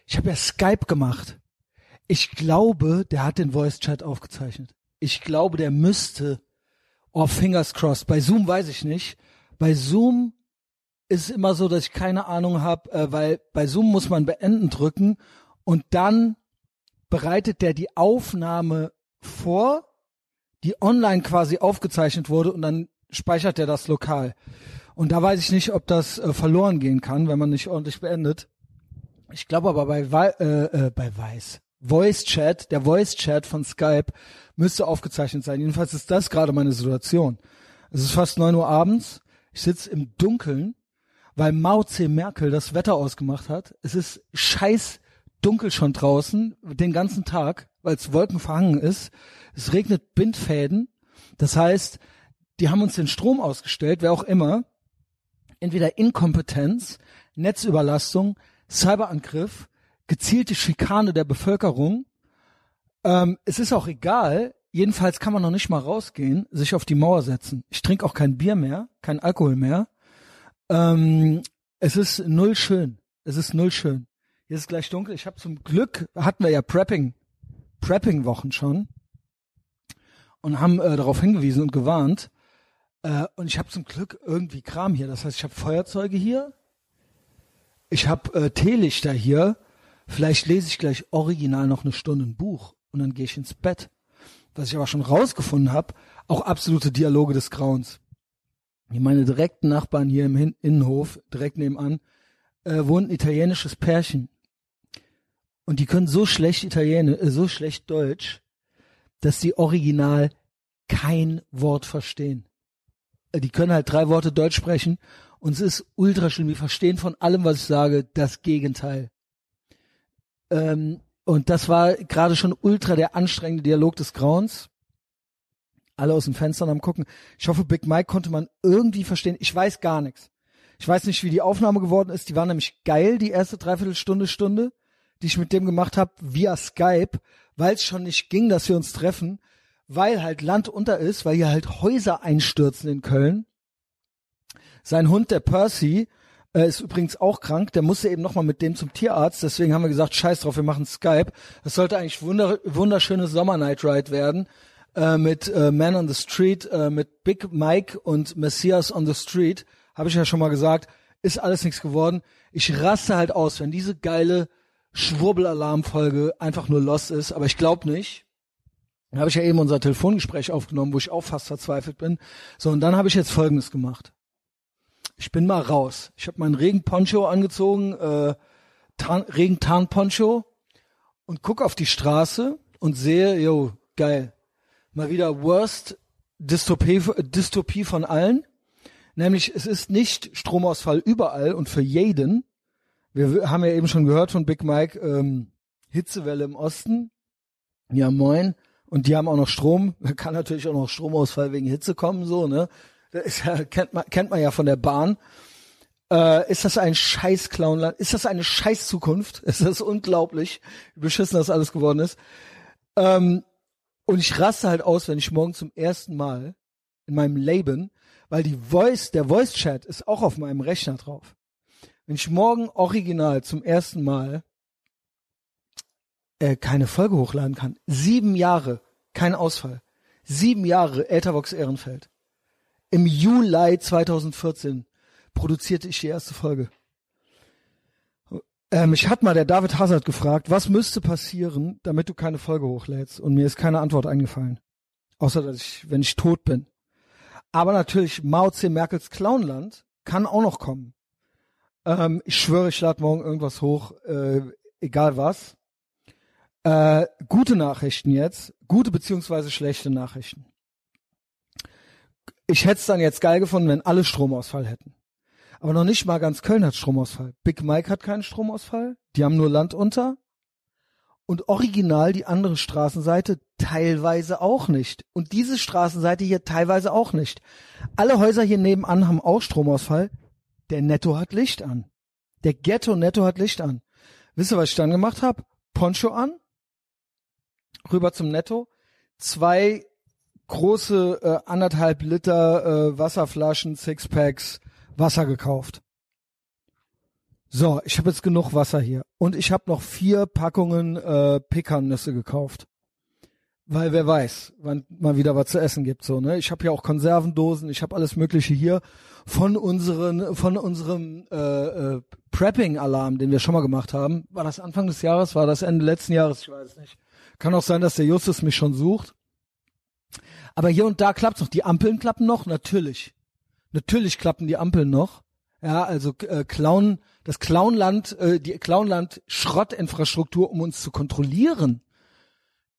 Ich habe ja Skype gemacht. Ich glaube, der hat den Voice-Chat aufgezeichnet. Ich glaube, der müsste, oh, fingers crossed. Bei Zoom weiß ich nicht. Bei Zoom ist es immer so, dass ich keine Ahnung habe, äh, weil bei Zoom muss man beenden drücken und dann bereitet der die Aufnahme vor, die online quasi aufgezeichnet wurde und dann speichert er das lokal. Und da weiß ich nicht, ob das äh, verloren gehen kann, wenn man nicht ordentlich beendet. Ich glaube aber bei, äh, äh, bei Weiß, Voice Chat, der Voice Chat von Skype müsste aufgezeichnet sein. Jedenfalls ist das gerade meine Situation. Es ist fast neun Uhr abends. Ich sitze im Dunkeln, weil Mao C. Merkel das Wetter ausgemacht hat. Es ist scheiß dunkel schon draußen, den ganzen Tag, weil es wolkenverhangen ist. Es regnet Bindfäden. Das heißt, die haben uns den Strom ausgestellt, wer auch immer. Entweder Inkompetenz, Netzüberlastung, Cyberangriff, gezielte Schikane der Bevölkerung. Ähm, es ist auch egal. Jedenfalls kann man noch nicht mal rausgehen, sich auf die Mauer setzen. Ich trinke auch kein Bier mehr, kein Alkohol mehr. Ähm, es ist null schön. Es ist null schön. Hier ist gleich dunkel. Ich habe zum Glück hatten wir ja Prepping, Prepping Wochen schon und haben äh, darauf hingewiesen und gewarnt. Äh, und ich habe zum Glück irgendwie Kram hier. Das heißt, ich habe Feuerzeuge hier. Ich habe äh, Teelichter hier. Vielleicht lese ich gleich original noch eine Stunde ein Buch und dann gehe ich ins Bett. Was ich aber schon rausgefunden habe, auch absolute Dialoge des Grauens. Meine direkten Nachbarn hier im Hin Innenhof, direkt nebenan, äh, wohnt ein italienisches Pärchen. Und die können so schlecht Italienisch, äh, so schlecht Deutsch, dass die original kein Wort verstehen. Äh, Die können halt drei Worte Deutsch sprechen und es ist ultra schlimm. Die verstehen von allem, was ich sage, das Gegenteil. Ähm, und das war gerade schon ultra der anstrengende Dialog des Grauens. Alle aus den Fenstern am gucken. Ich hoffe, Big Mike konnte man irgendwie verstehen. Ich weiß gar nichts. Ich weiß nicht, wie die Aufnahme geworden ist. Die war nämlich geil, die erste Dreiviertelstunde, Stunde, die ich mit dem gemacht habe, via Skype, weil es schon nicht ging, dass wir uns treffen, weil halt Land unter ist, weil hier halt Häuser einstürzen in Köln. Sein Hund, der Percy, äh, ist übrigens auch krank. Der musste eben nochmal mit dem zum Tierarzt. Deswegen haben wir gesagt, scheiß drauf, wir machen Skype. Das sollte eigentlich wunder wunderschönes Sommer Night Ride werden. Äh, mit äh, Man on the Street, äh, mit Big Mike und Messias on the Street. Habe ich ja schon mal gesagt. Ist alles nichts geworden. Ich raste halt aus, wenn diese geile Schwurbelalarmfolge einfach nur los ist. Aber ich glaube nicht. Dann habe ich ja eben unser Telefongespräch aufgenommen, wo ich auch fast verzweifelt bin. So, und dann habe ich jetzt Folgendes gemacht. Ich bin mal raus. Ich habe meinen Regenponcho angezogen, äh, Tarn, Regentarnponcho und guck auf die Straße und sehe, yo, geil. Mal wieder Worst Dystopie, Dystopie von allen. Nämlich, es ist nicht Stromausfall überall und für jeden. Wir haben ja eben schon gehört von Big Mike, ähm, Hitzewelle im Osten. Ja, moin. Und die haben auch noch Strom. Kann natürlich auch noch Stromausfall wegen Hitze kommen, so, ne? Das ja, kennt man, kennt man ja von der Bahn. Äh, ist das ein scheiß Clownland? Ist das eine scheiß Zukunft? Ist das unglaublich, wie beschissen das alles geworden ist? Ähm, und ich raste halt aus, wenn ich morgen zum ersten Mal in meinem Leben, weil die Voice, der Voice Chat ist auch auf meinem Rechner drauf. Wenn ich morgen original zum ersten Mal äh, keine Folge hochladen kann, sieben Jahre, kein Ausfall, sieben Jahre Ethervox Ehrenfeld. Im Juli 2014 produzierte ich die erste Folge. Äh, mich hat mal der David Hazard gefragt, was müsste passieren, damit du keine Folge hochlädst? Und mir ist keine Antwort eingefallen. Außer, dass ich, wenn ich tot bin. Aber natürlich, Mao C. Merkels Clownland kann auch noch kommen. Ähm, ich schwöre, ich lade morgen irgendwas hoch, äh, egal was. Äh, gute Nachrichten jetzt. Gute beziehungsweise schlechte Nachrichten. Ich hätte es dann jetzt geil gefunden, wenn alle Stromausfall hätten. Aber noch nicht mal ganz Köln hat Stromausfall. Big Mike hat keinen Stromausfall. Die haben nur Land unter. Und original die andere Straßenseite teilweise auch nicht. Und diese Straßenseite hier teilweise auch nicht. Alle Häuser hier nebenan haben auch Stromausfall. Der Netto hat Licht an. Der Ghetto Netto hat Licht an. Wisst ihr, was ich dann gemacht habe? Poncho an, rüber zum Netto, zwei große äh, anderthalb Liter äh, Wasserflaschen, Sixpacks, Wasser gekauft. So, ich habe jetzt genug Wasser hier. Und ich habe noch vier Packungen äh, Pekannüsse gekauft. Weil wer weiß, wann mal wieder was zu essen gibt. So, ne? Ich habe ja auch Konservendosen, ich habe alles Mögliche hier von unseren, von unserem äh, äh, Prepping-Alarm, den wir schon mal gemacht haben. War das Anfang des Jahres? War das Ende letzten Jahres? Ich weiß nicht. Kann auch sein, dass der Justus mich schon sucht. Aber hier und da klappt's noch. Die Ampeln klappen noch, natürlich. Natürlich klappen die Ampeln noch. Ja, also äh, Clown, das Clownland, äh, die Clownland Schrottinfrastruktur, um uns zu kontrollieren,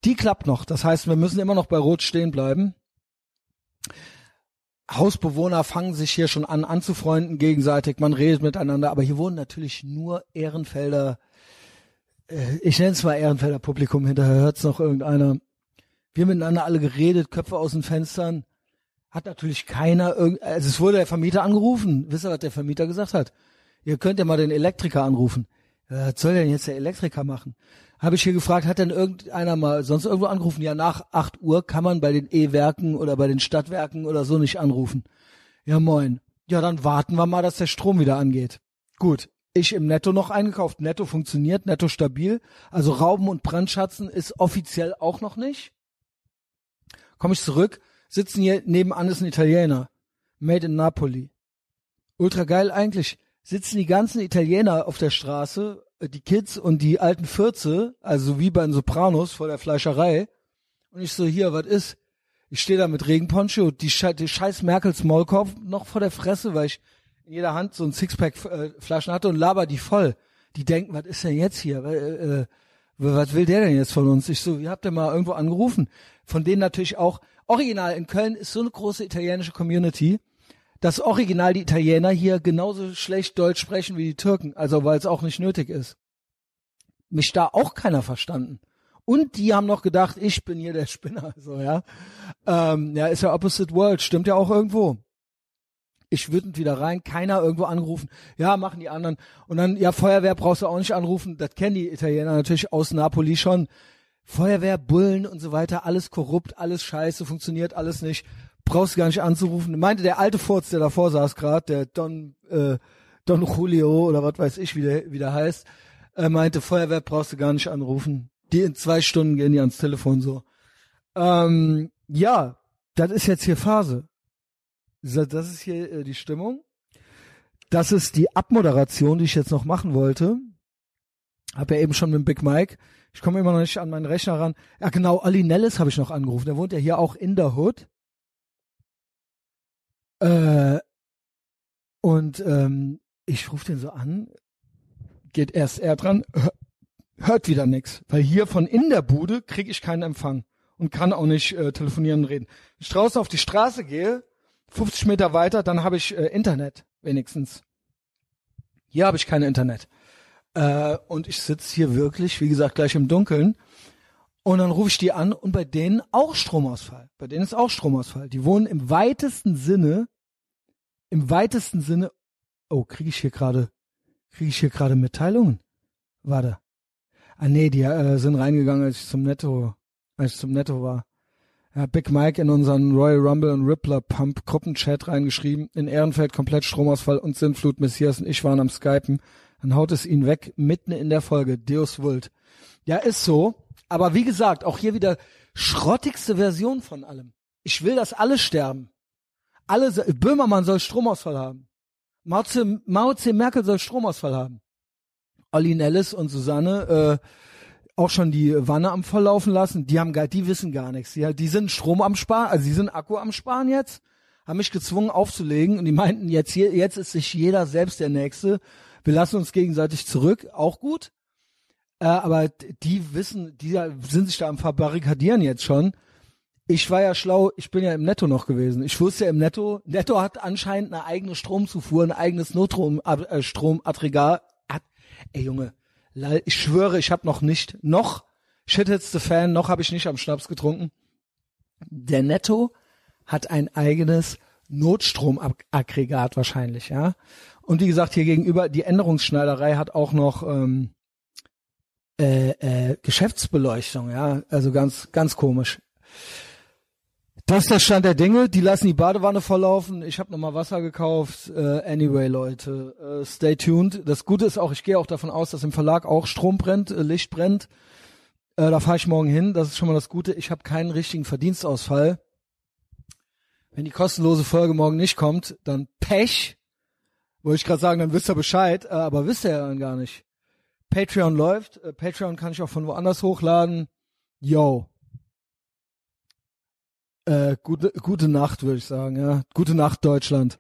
die klappt noch. Das heißt, wir müssen immer noch bei Rot stehen bleiben. Hausbewohner fangen sich hier schon an anzufreunden gegenseitig, man redet miteinander, aber hier wohnen natürlich nur Ehrenfelder, äh, ich nenne es mal Ehrenfelder Publikum, hinterher hört's noch irgendeiner. Wir miteinander alle geredet, Köpfe aus den Fenstern. Hat natürlich keiner also es wurde der Vermieter angerufen. Wisst ihr, was der Vermieter gesagt hat? Ihr könnt ja mal den Elektriker anrufen. Was soll denn jetzt der Elektriker machen? Habe ich hier gefragt, hat denn irgendeiner mal sonst irgendwo angerufen? Ja, nach 8 Uhr kann man bei den E-Werken oder bei den Stadtwerken oder so nicht anrufen. Ja, moin. Ja, dann warten wir mal, dass der Strom wieder angeht. Gut. Ich im Netto noch eingekauft. Netto funktioniert, Netto stabil. Also Rauben und Brandschatzen ist offiziell auch noch nicht. Komme ich zurück, sitzen hier nebenan ist ein Italiener. Made in Napoli. Ultra geil eigentlich. Sitzen die ganzen Italiener auf der Straße, äh, die Kids und die alten Fürze, also wie bei den Sopranos vor der Fleischerei. Und ich so, hier, was ist? Ich stehe da mit Regenponcho, die, Sche die scheiß Merkels Maulkorb noch vor der Fresse, weil ich in jeder Hand so ein Sixpack äh, Flaschen hatte und laber die voll. Die denken, was ist denn jetzt hier? Äh, äh, was will der denn jetzt von uns? Ich so, wie habt ihr mal irgendwo angerufen? Von denen natürlich auch, original in Köln ist so eine große italienische Community, dass original die Italiener hier genauso schlecht Deutsch sprechen wie die Türken, also weil es auch nicht nötig ist. Mich da auch keiner verstanden. Und die haben noch gedacht, ich bin hier der Spinner, so, ja. Ähm, ja, ist ja Opposite World, stimmt ja auch irgendwo. Ich wütend wieder rein, keiner irgendwo angerufen. Ja, machen die anderen. Und dann, ja, Feuerwehr brauchst du auch nicht anrufen. Das kennen die Italiener natürlich aus Napoli schon. Feuerwehr, Bullen und so weiter, alles korrupt, alles scheiße, funktioniert alles nicht. Brauchst du gar nicht anzurufen. Meinte der alte Furz, der davor saß gerade, der Don, äh, Don Julio oder was weiß ich, wie der, wie der heißt, äh, meinte, Feuerwehr brauchst du gar nicht anrufen. Die in zwei Stunden gehen die ans Telefon so. Ähm, ja, das ist jetzt hier Phase. So, Das ist hier äh, die Stimmung. Das ist die Abmoderation, die ich jetzt noch machen wollte. Hab ja eben schon mit dem Big Mike. Ich komme immer noch nicht an meinen Rechner ran. Ja, genau, Ali Nellis habe ich noch angerufen. Der wohnt ja hier auch in der Hood. Äh, und ähm, ich rufe den so an, geht erst er dran, hör- hört wieder nix, weil hier von in der Bude kriege ich keinen Empfang und kann auch nicht äh, telefonieren und reden. Wenn ich draußen auf die Straße gehe, 50 Meter weiter, dann habe ich äh, Internet wenigstens. Hier habe ich kein Internet. Äh, und ich sitze hier wirklich, wie gesagt, gleich im Dunkeln. Und dann rufe ich die an und bei denen auch Stromausfall. Bei denen ist auch Stromausfall. Die wohnen im weitesten Sinne, im weitesten Sinne, oh, kriege ich hier gerade, kriege ich hier gerade Mitteilungen? Warte. Ah nee, die äh, sind reingegangen, als ich zum Netto, als ich zum Netto war. Ja, Big Mike in unseren Royal Rumble und Rippler Pump Gruppenchat reingeschrieben. In Ehrenfeld komplett Stromausfall und Sintflut. Messias und ich waren am Skypen. Dann haut es ihn weg, mitten in der Folge. Deus Vult. Ja, ist so. Aber wie gesagt, auch hier wieder schrottigste Version von allem. Ich will, dass alle sterben. Alle, Böhmermann soll Stromausfall haben. Mao C. Merkel soll Stromausfall haben. Olli Nellis und Susanne, äh, auch schon die Wanne am volllaufen lassen. Die haben gar, die wissen gar nichts. Die, die sind Strom am Sparen, also die sind Akku am Sparen jetzt, haben mich gezwungen aufzulegen und die meinten, jetzt hier, jetzt ist sich jeder selbst der Nächste. Wir lassen uns gegenseitig zurück, auch gut. Äh, aber die wissen, die sind sich da am Verbarrikadieren jetzt schon. Ich war ja schlau, ich bin ja im Netto noch gewesen. Ich wusste ja im Netto, Netto hat anscheinend eine eigene Stromzufuhr, ein eigenes Notstromaggregat. Hat, ey Junge, ich schwöre, ich habe noch nicht, noch, shit hits the fan, noch habe ich nicht am Schnaps getrunken. Der Netto hat ein eigenes Notstromaggregat wahrscheinlich, ja. Und wie gesagt, hier gegenüber, die Änderungsschneiderei hat auch noch ähm, äh, äh, Geschäftsbeleuchtung, ja. Also ganz, ganz komisch. Das ist der Stand der Dinge. Die lassen die Badewanne volllaufen. Ich habe nochmal Wasser gekauft. Äh, anyway, Leute, äh, stay tuned. Das Gute ist auch, ich gehe auch davon aus, dass im Verlag auch Strom brennt, äh, Licht brennt. Äh, da fahre ich morgen hin. Das ist schon mal das Gute. Ich habe keinen richtigen Verdienstausfall. Wenn die kostenlose Folge morgen nicht kommt, dann Pech. Wollte ich gerade sagen, dann wisst ihr Bescheid, äh, aber wisst ihr ja dann gar nicht. Patreon läuft. Äh, Patreon kann ich auch von woanders hochladen. Yo. Äh, gute, gute Nacht, würde ich sagen, ja. Gute Nacht, Deutschland.